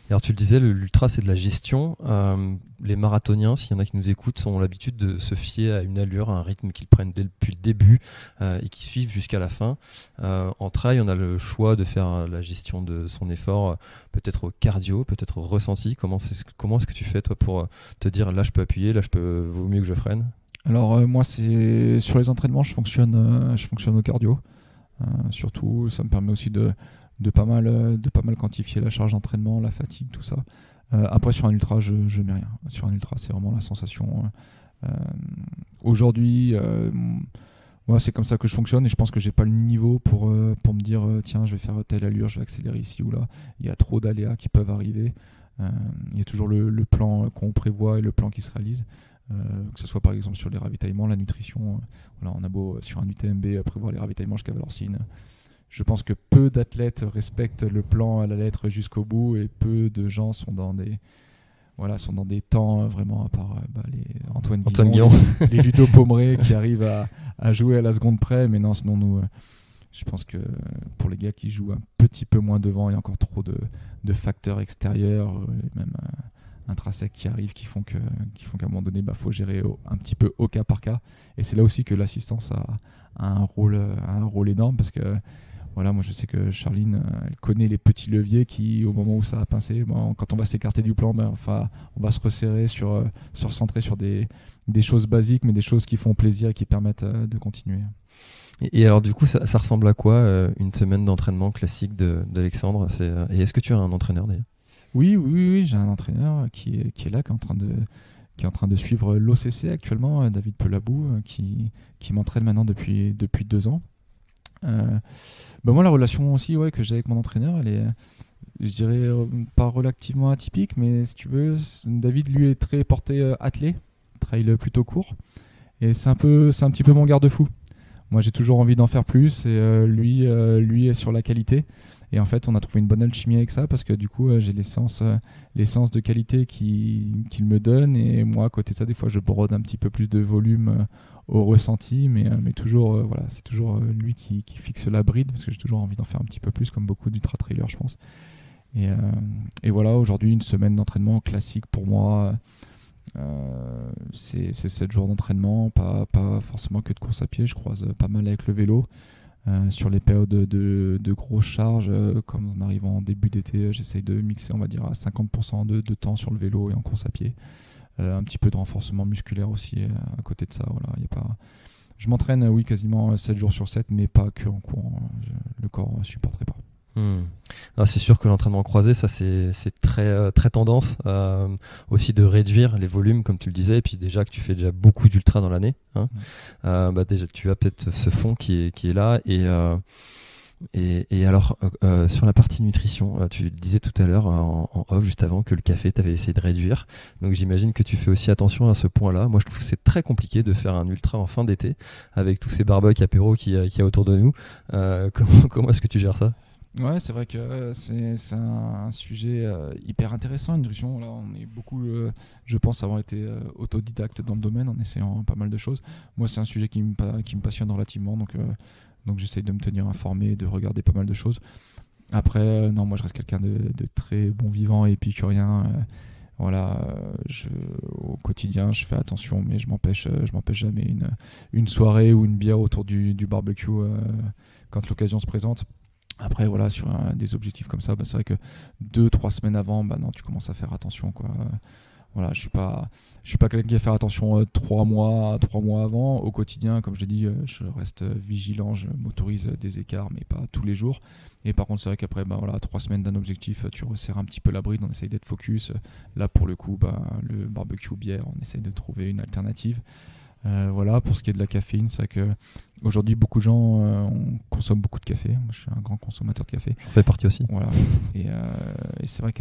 Alors, tu le disais, l'ultra, c'est de la gestion. Euh, les marathoniens, s'il y en a qui nous écoutent, ont l'habitude de se fier à une allure, à un rythme qu'ils prennent depuis le début euh, et qui suivent jusqu'à la fin. en trail, on a le choix de faire la gestion de son effort, peut-être au cardio, peut-être au ressenti. Comment, comment est-ce que tu fais, toi, pour te dire là, je peux appuyer, là, je peux, vaut mieux que je freine? Alors euh, moi c'est sur les entraînements je fonctionne euh, je fonctionne au cardio euh, surtout ça me permet aussi de, de pas mal de pas mal quantifier la charge d'entraînement la fatigue tout ça après sur un ultra je, je mets rien sur un ultra c'est vraiment la sensation aujourd'hui moi c'est comme ça que je fonctionne et je pense que j'ai pas le niveau pour pour me dire tiens je vais faire telle allure je vais accélérer ici ou là il y a trop d'aléas qui peuvent arriver il y a toujours le, le plan qu'on prévoit et le plan qui se réalise euh, que ce soit par exemple sur les ravitaillements, la nutrition. Euh, on a beau euh, sur un UTMB prévoir les ravitaillements jusqu'à Valorcine. Je pense que peu d'athlètes respectent le plan à la lettre jusqu'au bout et peu de gens sont dans des, voilà, sont dans des temps vraiment à part euh, bah, les Antoine, Antoine Guillon, les, les Ludo Pomeré qui arrivent à, à jouer à la seconde près. Mais non, sinon, nous, euh, je pense que pour les gars qui jouent un petit peu moins devant, il y a encore trop de, de facteurs extérieurs, euh, même intrinsèques qui arrivent, qui font que, qui font qu'à un moment donné, il bah, faut gérer au- un petit peu au cas par cas. Et c'est là aussi que l'assistance a, a un rôle, a un rôle énorme parce que voilà, moi je sais que Charline, euh, elle connaît les petits leviers qui, au moment où ça a pincé, bon, quand on va s'écarter du plan, ben, enfin, on va se resserrer, sur, euh, se recentrer sur des, des choses basiques, mais des choses qui font plaisir et qui permettent euh, de continuer. Et, et alors du coup, ça, ça ressemble à quoi euh, une semaine d'entraînement classique d'Alexandre? Et est-ce que tu as un entraîneur d'ailleurs? Oui, oui, oui, oui, j'ai un entraîneur qui est, qui est là, qui est en train de, qui est en train de suivre l'OCC actuellement, David Pelabou, qui, qui m'entraîne maintenant depuis, depuis deux ans. Euh, ben moi, la relation aussi ouais, que j'ai avec mon entraîneur, elle est, je dirais, euh, pas relativement atypique, mais si tu veux, David, lui, est très porté euh, athlé, trail plutôt court, et c'est un, peu, un petit peu mon garde-fou. Moi, j'ai toujours envie d'en faire plus, et lui, lui est sur la qualité. Et en fait, on a trouvé une bonne alchimie avec ça parce que du coup, j'ai l'essence, l'essence de qualité qui- qu'il me donne. Et moi, à côté de ça, des fois, je brode un petit peu plus de volume au ressenti. Mais, euh, mais toujours, euh, voilà, c'est toujours euh, lui qui, fixe la bride parce que j'ai toujours envie d'en faire un petit peu plus, comme beaucoup d'ultra trailers, je pense. Et, et voilà, aujourd'hui, une semaine d'entraînement classique pour moi. euh, c'est 7 jours d'entraînement, pas, pas forcément que de course à pied. Je croise pas mal avec le vélo. Sur les périodes de, de, grosses charges, comme on arrive en début d'été, j'essaye de mixer, on va dire, à 50% de, de temps sur le vélo et en course à pied. Euh, un petit peu de renforcement musculaire aussi euh, à côté de ça. Voilà, y a pas... Je m'entraîne, euh, oui, quasiment 7 jours sur 7, mais pas que en courant. Je- le corps ne supporterait pas. Hmm. Ah, c'est sûr que l'entraînement croisé, ça c'est très, euh, très tendance euh, aussi de réduire les volumes, comme tu le disais, et puis déjà que tu fais déjà beaucoup d'ultra dans l'année, hein, euh, bah déjà tu as peut-être ce fond qui est, qui est là. Et, euh, et, alors, euh, euh, sur la partie nutrition, euh, tu disais tout à l'heure en, off, juste avant, que le café, tu avais essayé de réduire. Donc j'imagine que tu fais aussi attention à ce point-là. Moi, je trouve que c'est très compliqué de faire un ultra en fin d'été avec tous ces barbecues apéros qu'il y, a- autour de nous. Comment est-ce que tu gères ça? Ouais, c'est vrai que c'est un, sujet hyper intéressant, nutrition. Là, on est beaucoup, je pense, avoir été euh, autodidacte dans le domaine en essayant pas mal de choses. Moi, c'est un sujet qui me, qui me passionne relativement, donc, donc j'essaye de me tenir informé, de regarder pas mal de choses. Après, euh, non, moi, je reste quelqu'un de, très bon vivant et épicurien. euh, voilà, euh, au quotidien, je fais attention, mais je m'empêche, je m'empêche jamais une, une soirée ou une bière autour du, barbecue quand l'occasion se présente. Après, voilà, sur des objectifs comme ça, bah, c'est vrai que deux, trois semaines avant, bah non, tu commences à faire attention, quoi. Voilà, je suis pas, je suis pas quelqu'un qui va faire attention euh, trois mois, trois mois avant. Au quotidien, comme je l'ai dit, euh, je reste euh, vigilant, je m'autorise des écarts, mais pas tous les jours. Et par contre, c'est vrai qu'après, bah, voilà, trois semaines d'un objectif, tu resserres un petit peu la bride, on essaye d'être focus. Là, pour le coup, bah, le barbecue bière, on essaye de trouver une alternative. Euh, voilà, pour ce qui est de la caféine, c'est vrai que aujourd'hui, beaucoup de gens euh, on consomme beaucoup de café. Moi, je suis un grand consommateur de café. J'en fais partie aussi. Voilà. Et, euh, et c'est vrai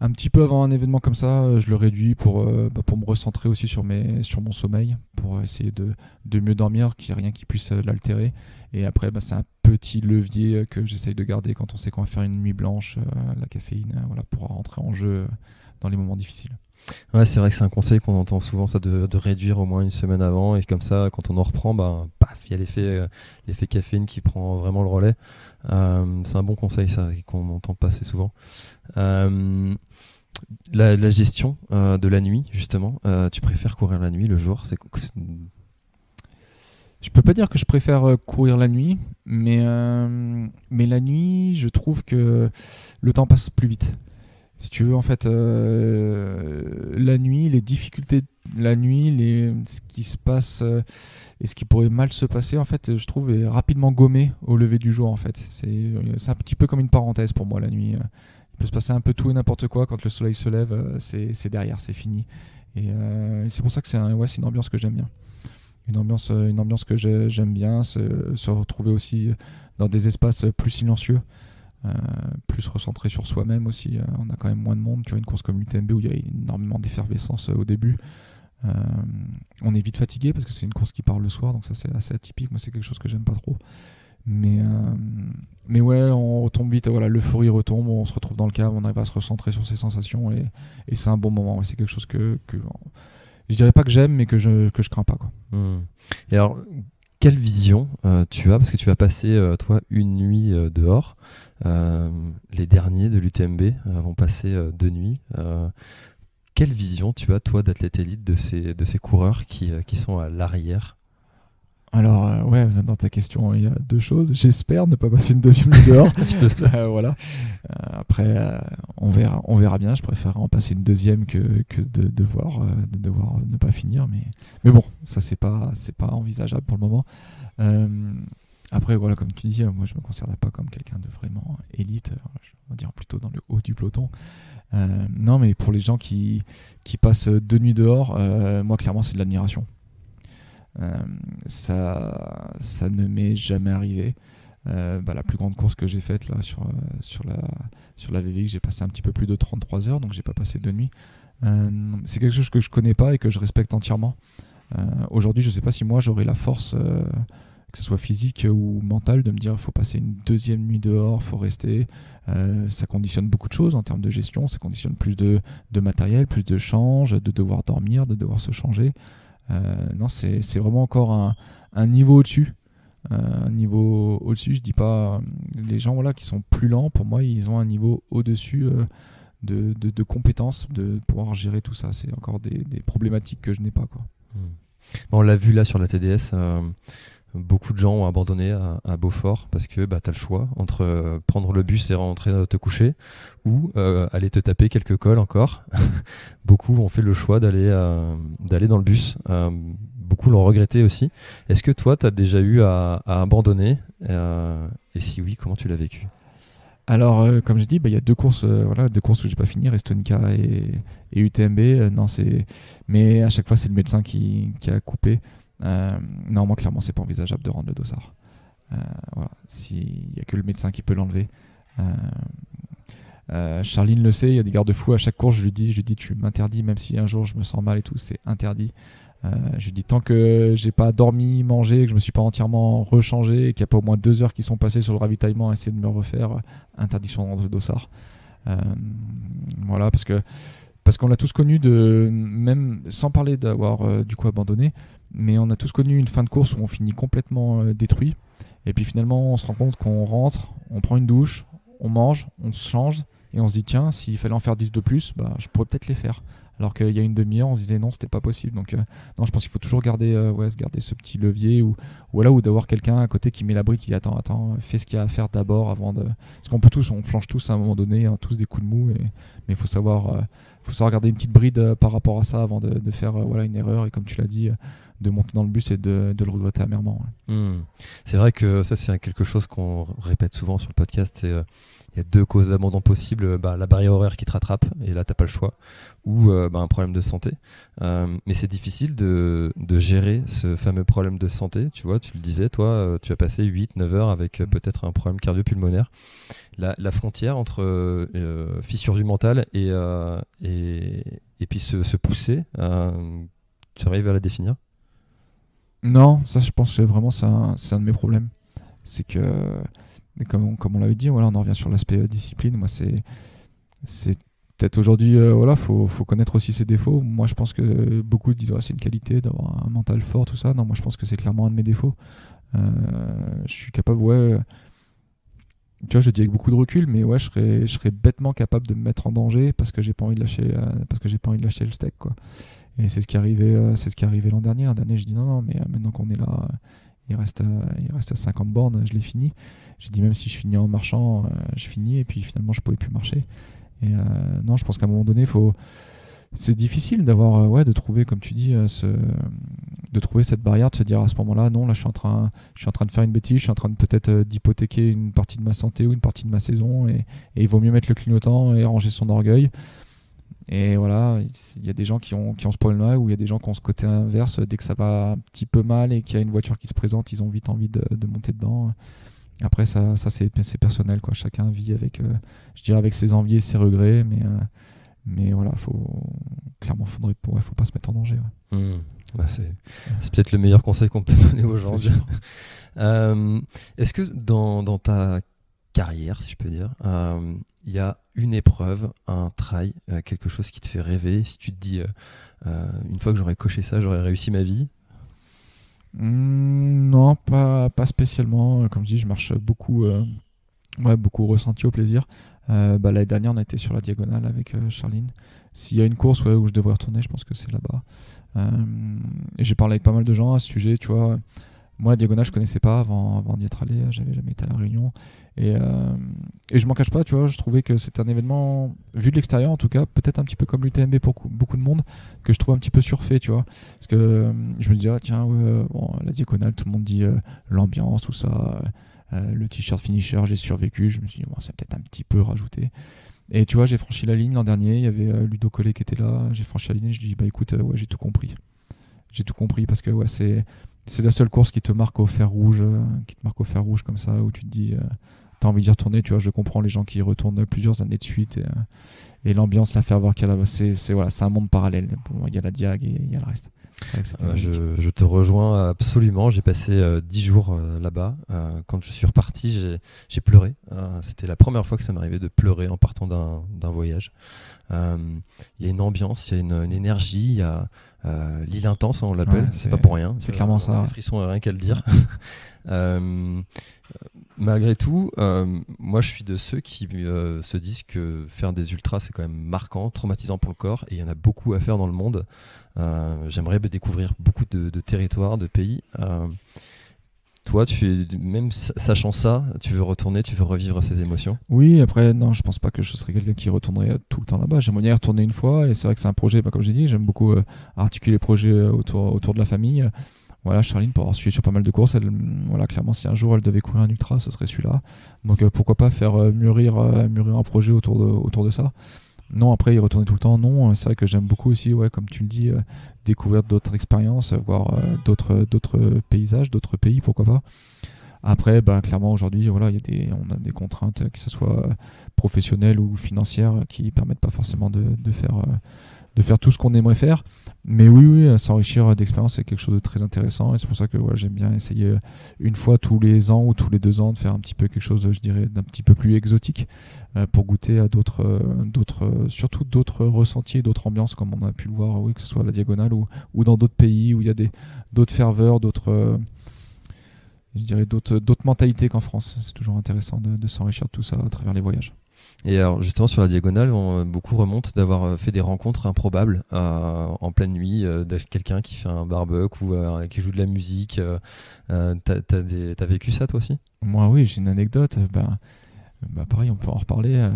qu'un petit peu avant un événement comme ça, euh, je le réduis pour, euh, bah, pour me recentrer aussi sur, mes, sur mon sommeil, pour essayer de, mieux dormir, qu'il n'y ait rien qui puisse euh, l'altérer. Et après, bah, c'est un petit levier que j'essaye de garder quand on sait qu'on va faire une nuit blanche, la caféine, voilà, pour rentrer en jeu dans les moments difficiles. Ouais, c'est vrai que c'est un conseil qu'on entend souvent, ça, de, réduire au moins une semaine avant. Et comme ça, quand on en reprend, bah, paf, il y a l'effet, euh, l'effet caféine qui prend vraiment le relais. Euh, c'est un bon conseil, ça, qu'on entend pas assez souvent. Euh, la, gestion de la nuit, justement, tu préfères courir la nuit, le jour? C'est, Je peux pas dire que je préfère courir la nuit, mais, mais la nuit, je trouve que le temps passe plus vite. Si tu veux, en fait, euh, la nuit, les difficultés de la nuit, ce qui se passe euh, et ce qui pourrait mal se passer, en fait, je trouve, est rapidement gommé au lever du jour, en fait. C'est euh, un petit peu comme une parenthèse pour moi, la nuit. Il peut se passer un peu tout et n'importe quoi. Quand le soleil se lève, euh, c'est derrière, c'est fini. Et, euh, c'est pour ça que c'est un- ouais, une ambiance que j'aime bien une ambiance, euh, une ambiance que j'ai- j'aime bien, se retrouver aussi dans des espaces plus silencieux, euh, plus recentrés sur soi-même aussi. Euh, on a quand même moins de monde. Tu vois, une course comme l'UTMB où il y a énormément d'effervescence euh, au début. On est vite fatigué parce que c'est une course qui part le soir, donc ça c'est assez atypique. Moi, c'est quelque chose que j'aime pas trop. Mais, mais ouais, on retombe vite, voilà, l'euphorie retombe, on se retrouve dans le cave, on arrive à se recentrer sur ses sensations et, c'est un bon moment. c'est quelque chose que, que je dirais pas que j'aime, mais que je, que je crains pas. Quoi. Hmm. Et alors, quelle vision euh, tu as? Parce que tu vas passer, euh, toi, une nuit euh, dehors. Les derniers de l'UTMB vont passer deux nuits. Quelle vision tu as, toi, d'athlète élite, de ces, coureurs qui sont à l'arrière? Alors, euh, ouais, dans ta question, il y a deux choses. J'espère ne pas passer une deuxième nuit dehors. Euh, voilà. Euh, après, on, verra, on verra bien. Je préfère en passer une deuxième que, que de devoir, de devoir ne pas finir. Mais, mais bon, ça, c'est pas, c'est pas envisageable pour le moment. Après, voilà, comme tu dis, euh, moi, je me considère pas comme quelqu'un de vraiment élite. Je vais dire plutôt dans le haut du peloton. Non, mais pour les gens qui, qui passent deux nuits dehors, moi, clairement, c'est de l'admiration. Euh, ça, ça ne m'est jamais arrivé. Euh, bah, la plus grande course que j'ai faite là sur, euh, sur, la, sur la VVX, j'ai passé un petit peu plus de 33 heures, donc j'ai pas passé deux nuits. Euh, c'est quelque chose que je connais pas et que je respecte entièrement. Aujourd'hui, je sais pas si moi j'aurai la force, que ce soit physique ou mentale, de me dire faut passer une deuxième nuit dehors, faut rester. Ça conditionne beaucoup de choses en termes de gestion, ça conditionne plus de, de matériel, plus de change, de devoir dormir, de devoir se changer. Euh, non, c'est vraiment encore un, un niveau au-dessus. Euh, un niveau au-dessus, je dis pas. euh, Les gens voilà, qui sont plus lents, pour moi, ils ont un niveau au-dessus de, de, compétences, de pouvoir gérer tout ça. C'est encore des, des problématiques que je n'ai pas. Quoi. Bon, On l'a vu là sur la TDS, beaucoup de gens ont abandonné à, Beaufort parce que bah, tu as le choix entre euh, prendre le bus et rentrer euh, te coucher ou euh, aller te taper quelques cols encore. beaucoup ont fait le choix d'aller dans le bus. Beaucoup l'ont regretté aussi. Est-ce que toi, tu as déjà eu à, abandonner? Et si oui, comment tu l'as vécu? Alors, comme je dis, bah, il y a deux courses, voilà, deux courses où j'ai pas fini, Estonica et, UTMB. Non, mais à chaque fois, c'est le médecin qui a coupé. Euh, non, moi, clairement, c'est pas envisageable de rendre le dossard. Euh, voilà, s'il y a que le médecin qui peut l'enlever. Euh, euh, Charline le sait, il y a des garde-fous à chaque course. Je lui dis, je lui dis, tu m'interdis, même si un jour je me sens mal et tout, c'est interdit. Je lui dis tant que j'ai pas dormi, mangé, que je me suis pas entièrement rechangé, qu'il y a pas au moins deux heures qui sont passées sur le ravitaillement à essayer de me refaire, interdiction de rentrer le dossard. Euh, voilà, parce que parce qu'on l'a tous connu de même sans parler d'avoir du coup abandonné, mais on a tous connu une fin de course où on finit complètement euh, détruit. Et puis finalement, on se rend compte qu'on rentre, on prend une douche, on mange, on se change, et on se dit tiens, s'il fallait en faire 10 de plus, bah, je pourrais peut-être les faire. Alors qu'il y a une demi-heure, on se disait non, c'était pas possible. Donc, euh, non, je pense qu'il faut toujours garder, euh, garder ce petit levier ou, d'avoir quelqu'un à côté qui met la brique, qui dit attends, attends, fais ce qu'il y a à faire d'abord avant. Parce qu'on peut tous, on flanche tous à un moment donné, hein, tous des coups de mou, mais il faut savoir, faut savoir garder une petite bride euh, par rapport à ça avant de, faire euh, voilà, une erreur et comme tu l'as dit, euh, de monter dans le bus et de, le regretter amèrement. Hmm. C'est vrai que ça, c'est quelque chose qu'on répète souvent sur le podcast. Il y a deux causes d'abandon possibles. Bah, la barrière horaire qui te rattrape, et là, t'as pas le choix, ou bah, un problème de santé. Mais c'est difficile de, gérer ce fameux problème de santé. Tu vois, tu le disais, toi, tu as passé 8-9 heures avec peut-être un problème cardio-pulmonaire. La, la frontière entre fissure du mental et, et, puis se, se pousser, euh, tu arrives à la définir? Non, ça je pense que vraiment c'est un, de mes problèmes. C'est que, comme on, l'avait dit, voilà, on en revient sur l'aspect euh, discipline. Moi, c'est, peut-être aujourd'hui, euh, voilà, faut, connaître aussi ses défauts. Moi, je pense que beaucoup disent, c'est une qualité d'avoir un mental fort, tout ça. Non, moi, je pense que c'est clairement un de mes défauts. Euh, je suis capable, ouais. Tu vois, je dis avec beaucoup de recul, mais ouais, je serais, bêtement capable de me mettre en danger parce que j'ai pas envie de lâcher, euh, parce que j'ai pas envie de lâcher le steak, quoi. Et c'est ce qui est arrivé, euh, c'est ce qui est arrivé l'an dernier. L'an dernier, je dis non, non, mais euh, maintenant qu'on est là, il reste, il reste 50 bornes, je l'ai fini. J'ai dit même si je finis en marchant, je finis. Et puis finalement, je pouvais plus marcher. Et non, je pense qu'à un moment donné, faut. C'est difficile d'avoir, euh, ouais, de trouver, comme tu dis, euh, de trouver cette barrière, de se dire à ce moment-là, non, là, je suis en train, je suis en train de faire une bêtise, je suis en train de peut-être euh, d'hypothéquer une partie de ma santé ou une partie de ma saison, et, il vaut mieux mettre le clignotant et ranger son orgueil. Et voilà, il y a des gens qui ont, qui ont ce problème-là, ou il y a des gens qui ont ce côté inverse, dès que ça va un petit peu mal et qu'il y a une voiture qui se présente, ils ont vite envie de, monter dedans. Après, ça, ça c'est personnel, quoi. Chacun vit avec, je dirais, avec ses envies et ses regrets, mais, mais voilà, faut, clairement, faudrait, ouais, faut pas se mettre en danger. ouais. Hmm. Bah, c'est peut-être le meilleur conseil qu'on peut donner aux gens. Euh, Est-ce que dans, dans ta carrière, si je peux dire, euh, il y a une épreuve, un trail, euh, quelque chose qui te fait rêver? Si tu te dis, euh, une fois que j'aurais coché ça, j'aurais réussi ma vie? Hmm, non, pas, pas spécialement. Comme je dis, je marche beaucoup, ouais, beaucoup ressenti au plaisir. Euh, bah, L'année dernière, on a été sur la diagonale avec euh, Charline. S'il y a une course où je devrais retourner, je pense que c'est là-bas. Euh, et j'ai parlé avec pas mal de gens à ce sujet, tu vois. Moi, la diagonale, je connaissais pas avant, d'y être allé. J'avais jamais été à la Réunion. Et, euh, et je m'en cache pas, tu vois. Je trouvais que c'était un événement, vu de l'extérieur en tout cas, peut-être un petit peu comme l'UTMB pour cou- beaucoup de monde, que je trouve un petit peu surfait, tu vois. Parce que je me disais, ah, tiens, la diagonale, tout le monde dit l'ambiance, tout ça. Euh, le t-shirt finisher, j'ai survécu. Je me suis dit, bon, c'est peut-être un petit peu rajouté. Et tu vois, j'ai franchi la ligne l'an dernier. Il y avait euh, Ludo Collet qui était là. J'ai franchi la ligne et je lui dis, bah écoute, euh, ouais, j'ai tout compris. J'ai tout compris parce que ouais, c'est la seule course qui te marque au fer rouge, qui te marque au fer rouge comme ça, où tu te dis, t'as envie d'y retourner. Tu vois, je comprends les gens qui retournent plusieurs années de suite et, l'ambiance, la ferveur qu'il y a là-bas, c'est c'est- voilà, c'est un monde parallèle. Il y a la diag et il y a le reste. Euh, je, je te rejoins absolument. J'ai passé euh, 10 jours euh, là-bas. Euh, quand je suis reparti, j'ai- pleuré. Euh, C'était la première fois que ça m'arrivait de pleurer en partant d'un voyage. Euh, Il y a une ambiance, il y a une, une énergie, il y a euh, l'île intense, on l'appelle. Ouais, c'est pas pour rien. c'est clairement ça, frissons, rien qu'à le dire. Euh, malgré tout, euh, moi je suis de ceux qui euh, se disent que faire des ultras c'est quand même marquant, traumatisant pour le corps, et il y en a beaucoup à faire dans le monde. J'aimerais découvrir beaucoup de, territoires, de pays. Toi, tu même sa- sachant ça, tu veux retourner, tu veux revivre ces émotions? Oui, après, non, je pense pas que je serais quelqu'un qui retournerait tout le temps là-bas. J'aimerais y retourner une fois, et c'est vrai que c'est un projet, bah, comme j'ai dit, j'aime beaucoup articuler les projets autour de la famille. Voilà, Charline, pour avoir suivi sur pas mal de courses, voilà, clairement, si un jour elle devait courir un ultra, ce serait celui-là. Donc euh, pourquoi pas faire euh, mûrir, euh, mûrir un projet autour de, ça. Non, après, y retourner tout le temps, non. C'est vrai que j'aime beaucoup aussi, ouais, comme tu le dis, découvrir d'autres expériences, voir d'autres, paysages, d'autres pays, pourquoi pas. Après, bah, clairement, aujourd'hui, voilà, il y on a des contraintes, que ce soit professionnelles ou financières, qui permettent pas forcément de, faire, de faire tout ce qu'on aimerait faire. Mais oui, s'enrichir d'expérience, c'est quelque chose de très intéressant. Et c'est pour ça que j'aime bien essayer euh, une fois tous les ans ou tous les deux ans de faire un petit peu quelque chose, je dirais, d'un petit peu plus exotique euh, pour goûter à d'autres, euh, surtout d'autres ressentis, d'autres ambiances, comme on a pu le voir, que ce soit à la diagonale ou, dans d'autres pays où il y a d'autres ferveurs, d'autres. mentalités qu'en France. C'est toujours intéressant de s'enrichir de tout ça à travers les voyages. Et alors justement sur la diagonale, on, beaucoup remontent d'avoir euh, fait des rencontres improbables euh, en pleine nuit, euh, de quelqu'un qui fait un barbecue ou euh, qui joue de la musique. euh, euh, T'as t'as t'as vécu ça toi aussi? Moi, oui, j'ai une anecdote. Bah, bah, pareil, on peut en reparler. Euh,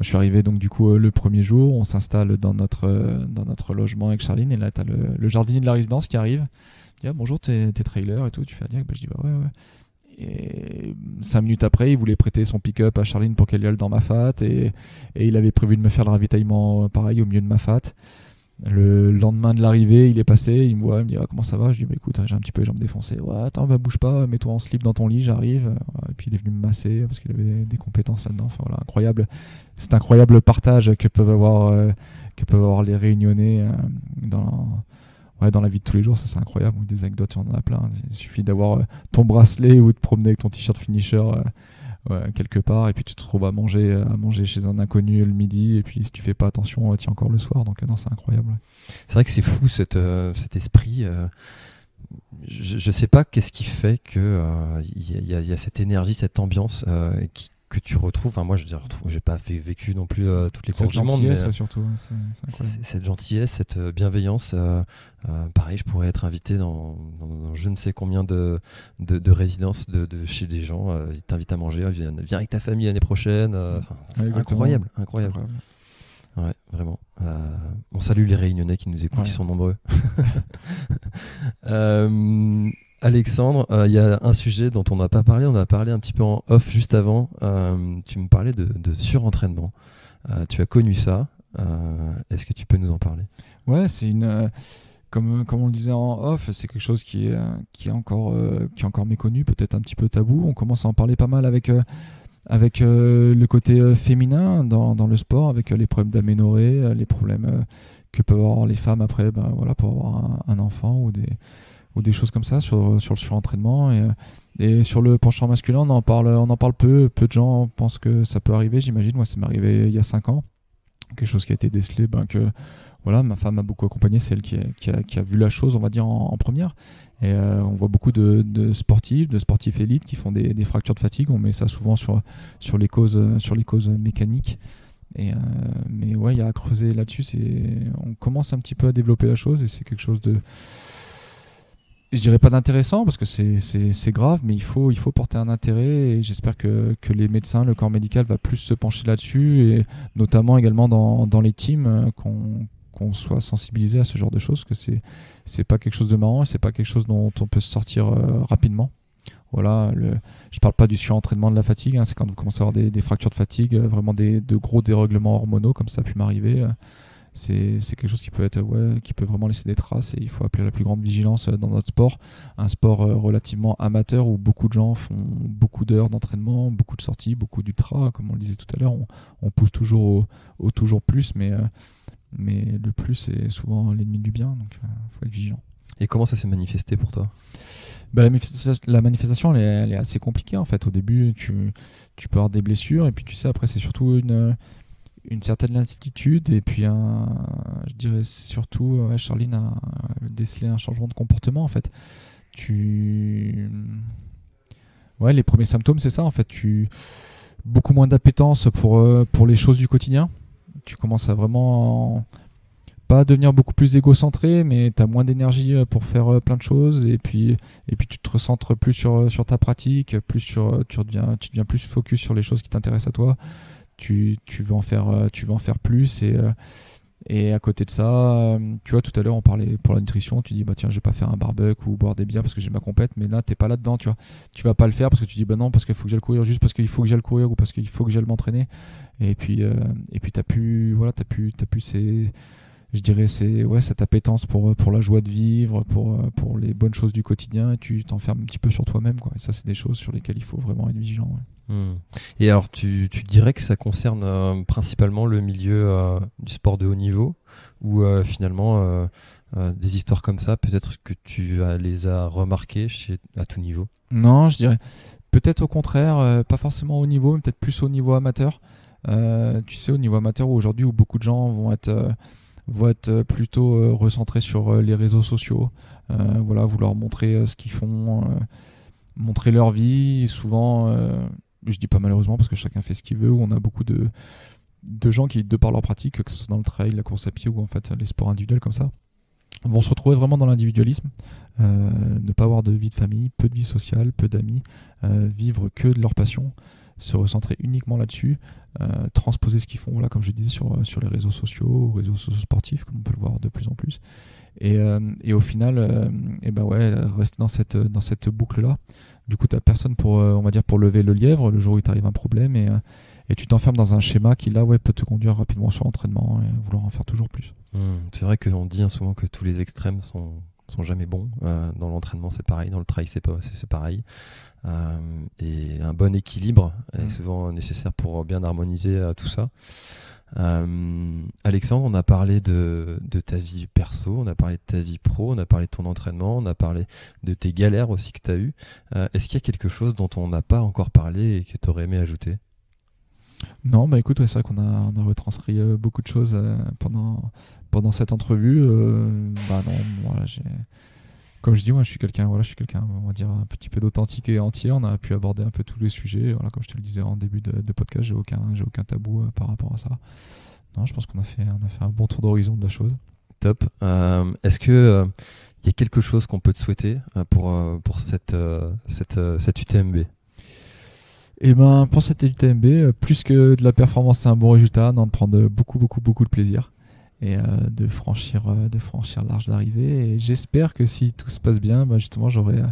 Je suis arrivé donc du coup euh, le premier jour, on s'installe dans notre, euh, dans notre logement avec Charline et là tu as le, le jardinier de la résidence qui arrive. Il dit ah, bonjour, t'es t'es trailer et tout. Tu fais ah, bah, Je dis bah ouais, ouais. Et cinq minutes après, il voulait prêter son pick-up à Charline pour qu'elle y aille dans ma fat et, il avait prévu de me faire le ravitaillement euh, pareil au milieu de ma fat. Le lendemain de l'arrivée, il est passé, il me voit, il me dit ah, comment ça va? Je dis bah écoute, j'ai un petit peu les jambes défoncées. Attends, bah bouge pas, mets-toi en slip dans ton lit, j'arrive. Voilà, Et puis il est venu me masser parce qu'il avait des compétences là-dedans. Enfin voilà, incroyable. C'est incroyable le partage que peuvent avoir, euh, que peuvent avoir les réunionnais euh, dans, ouais, dans la vie de tous les jours. Ça c'est incroyable. Des anecdotes, on en a plein. Il suffit d'avoir euh, ton bracelet ou de promener avec ton t-shirt finisher. euh, ouais, quelque part et puis tu te trouves à manger à manger chez un inconnu le midi et puis si tu fais pas attention tu encore le soir donc euh, non c'est incroyable C'est vrai que c'est fou cette, euh, cet esprit. euh, je, je sais pas qu'est-ce qui fait que euh, il y, il y il y a cette énergie, cette ambiance euh, qui- que tu retrouves. Enfin, moi, je j'ai pas fait, vécu non plus euh, toutes les courses du monde, mais gentillesse ouais, surtout cette gentillesse, cette euh, bienveillance. euh, euh, pareil, je pourrais être invité dans, dans- dans je ne sais combien de, de, de résidences de, de chez des gens. ils t'invitent à manger, viens, viens avec ta famille l'année prochaine. Ouais, incroyable, incroyable. Ouais, vraiment. On salue les Réunionnais qui nous écoutent, ils sont nombreux. Alexandre, euh, il y a un sujet dont on n'a pas parlé, on a parlé un petit peu en off juste avant. Euh, tu me parlais de, surentraînement. Euh, tu as connu ça. Est-ce que tu peux nous en parler? Ouais, c'est une. comme, comme on le disait en off, c'est quelque chose qui est, qui est, encore, qui est encore méconnu, peut-être un petit peu tabou. On commence à en parler pas mal avec, avec le côté féminin dans, dans le sport, avec les problèmes d'aménorrhée, les problèmes que peuvent avoir les femmes après, ben, voilà, pour avoir un, enfant ou des, des choses comme ça sur, sur le surentraînement. Et, et sur le penchant masculin, on en parle, on en parle peu. Peu de gens pensent que ça peut arriver, j'imagine. Moi, ça m'est arrivé il y a 5 ans. Quelque chose qui a été décelé, ben, que voilà, ma femme m'a beaucoup accompagné, c'est elle qui a, qui, a, a, vu la chose, on va dire, en, première. Et euh, on voit beaucoup de, de, sportifs, de sportifs élites qui font des, des, fractures de fatigue. On met ça souvent sur, sur, les, causes, sur les causes mécaniques. Et, euh, mais ouais, il y a à creuser là-dessus. On commence un petit peu à développer la chose et c'est quelque chose de je dirais pas d'intéressant parce que c'est grave, mais il faut, il faut porter un intérêt et j'espère que, que, les médecins, le corps médical va plus se pencher là-dessus et notamment également dans, dans les teams euh, qu'on soit sensibilisé à ce genre de choses, que c'est c'est pas quelque chose de marrant, c'est pas quelque chose dont on peut se sortir euh, rapidement. Voilà, le, je parle pas du surentraînement de la fatigue, hein, c'est quand vous commencez à avoir des, des fractures de fatigue, euh, vraiment des, de gros dérèglements hormonaux comme ça a pu m'arriver c'est quelque chose qui peut être ouais, qui peut vraiment laisser des traces et il faut appeler la plus grande vigilance euh, dans notre sport. Un sport euh, relativement amateur où beaucoup de gens font beaucoup d'heures d'entraînement beaucoup de sorties beaucoup d'ultra comme on le disait tout à l'heure. On, pousse toujours au, toujours plus mais euh, mais le plus est souvent l'ennemi du bien donc il faut être vigilant. Et comment ça s'est manifesté pour toi? Bah, la, manifestation, elle est, elle est, assez compliquée en fait. Au début, tu, tu peux avoir des blessures et puis tu sais après c'est surtout une, une certaine lassitude et puis un, je dirais surtout, Charline a décelé un changement de comportement en fait. Tu, ouais, les premiers symptômes c'est ça en fait. Tu beaucoup moins d'appétence pour euh, pour les choses du quotidien. Tu commences à vraiment pas devenir beaucoup plus égocentré, mais tu as moins d'énergie euh, pour faire euh, plein de choses et puis et puis tu te recentres plus sur sur ta pratique, plus sur tu deviens tu deviens plus focus sur les choses qui t'intéressent à toi tu, tu, veux en faire, euh, tu en faire plus. Et, euh, et à côté de ça, euh, tu vois, tout à l'heure, on parlait pour la nutrition. Tu dis, bah tiens, je vais pas faire un barbecue ou boire des bières parce que j'ai ma compète. Mais là, t'es pas là-dedans, tu vois. Tu vas pas le faire parce que tu dis, bah non, parce qu'il faut que j'aille courir, juste parce qu'il faut que j'aille courir ou parce qu'il faut que j'aille m'entraîner. Et puis, et puis t'as pu, voilà, t'as pu, as pu ces je dirais c'est ouais cette appétence pour pour la joie de vivre pour pour les bonnes choses du quotidien et tu t'enfermes un petit peu sur toi-même quoi et ça c'est des choses sur lesquelles il faut vraiment être vigilant Hmm. Et alors, tu, tu, dirais que ça concerne euh, principalement le milieu euh, du sport de haut niveau, ou euh, finalement des histoires comme ça, peut-être que tu les as remarquées chez, à tout niveau? Non, je dirais peut-être au contraire, pas forcément au niveau, mais peut-être plus au niveau amateur. tu sais, au niveau amateur aujourd'hui, où beaucoup de gens vont être vont être plutôt recentrés sur les réseaux sociaux, voilà, vouloir montrer ce qu'ils font, montrer leur vie, souvent je dis pas malheureusement parce que chacun fait ce qu'il veut, on a beaucoup de, de gens qui, de par leur pratique, que ce soit dans le trail, la course à pied ou en fait les sports individuels comme ça, vont se retrouver vraiment dans l'individualisme, euh, ne pas avoir de vie de famille, peu de vie sociale, peu d'amis, euh, vivre que de leur passion, se recentrer uniquement là-dessus, euh, transposer ce qu'ils font, là, comme je disais, sur, sur les réseaux sociaux, réseaux sociaux sportifs, comme on peut le voir de plus en plus. Et, et au final, et ben ouais, rester dans cette, boucle-là, du coup, tu n'as personne pour, euh, on va dire, pour lever le lièvre le jour où il t'arrive un problème et, euh, et tu t'enfermes dans un schéma qui, là, ouais, peut te conduire rapidement sur l'entraînement et vouloir en faire toujours plus. Mmh. c'est vrai qu'on dit hein, souvent que tous les extrêmes sont, sont jamais bons. Euh, dans l'entraînement, c'est pareil. Dans le trail, c'est, pareil. et un bon équilibre est mmh. souvent nécessaire pour bien harmoniser tout ça. Euh, Alexandre, on a parlé de, ta vie perso, on a parlé de ta vie pro, on a parlé de ton entraînement, on a parlé de tes galères aussi que tu as eues. Euh, est-ce qu'il y a quelque chose dont on n'a pas encore parlé et que tu aurais aimé ajouter? Non, bah écoute, c'est vrai qu'on a, retranscrit euh, beaucoup de choses pendant, pendant cette entrevue. bah non, voilà, j'ai comme je dis, moi, je suis quelqu'un, voilà, je suis quelqu'un, on va dire un petit peu d'authentique et entier. On a pu aborder un peu tous les sujets. Voilà, comme je te le disais en début de, podcast, j'ai aucun, j'ai aucun tabou euh, par rapport à ça. Non, je pense qu'on a fait, on a fait un bon tour d'horizon de la chose. Top. Euh, est-ce que il euh, y a quelque chose qu'on peut te souhaiter pour pour cette cette, cette UTMB Eh ben, pour cette UTMB, plus que de la performance, c'est un bon résultat, d'en prendre beaucoup, beaucoup, beaucoup de plaisir et euh, de franchir euh, de franchir l'arche d'arrivée et j'espère que si tout se passe bien bah justement j'aurai euh,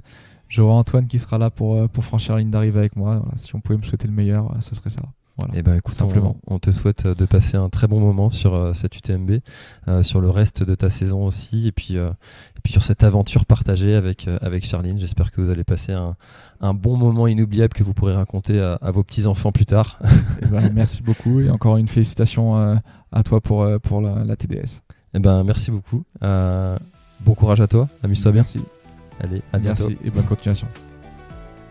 j'aurai Antoine qui sera là pour pour franchir la ligne d'arrivée avec moi. Si on pouvait me souhaiter le meilleur ce serait ça voilà, et eh ben, écoute, simplement. On, te souhaite de passer un très bon moment sur cette UTMB, sur le reste de ta saison aussi, et puis, et puis sur cette aventure partagée avec, avec Charline. J'espère que vous allez passer un, un, bon moment inoubliable que vous pourrez raconter à, vos petits-enfants plus tard. Eh ben, merci beaucoup et encore une félicitation à toi pour, pour la, la TDS. Eh ben, merci beaucoup. Euh, bon courage à toi. Amuse-toi bien. Merci. Allez, à bientôt. Merci et bonne continuation.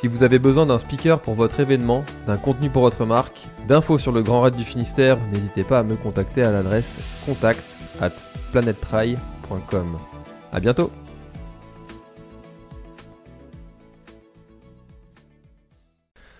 Si vous avez besoin d'un speaker pour votre événement, d'un contenu pour votre marque, d'infos sur le Grand Raid du Finistère, n'hésitez pas à me contacter à l'adresse contact at planettry.com. A bientôt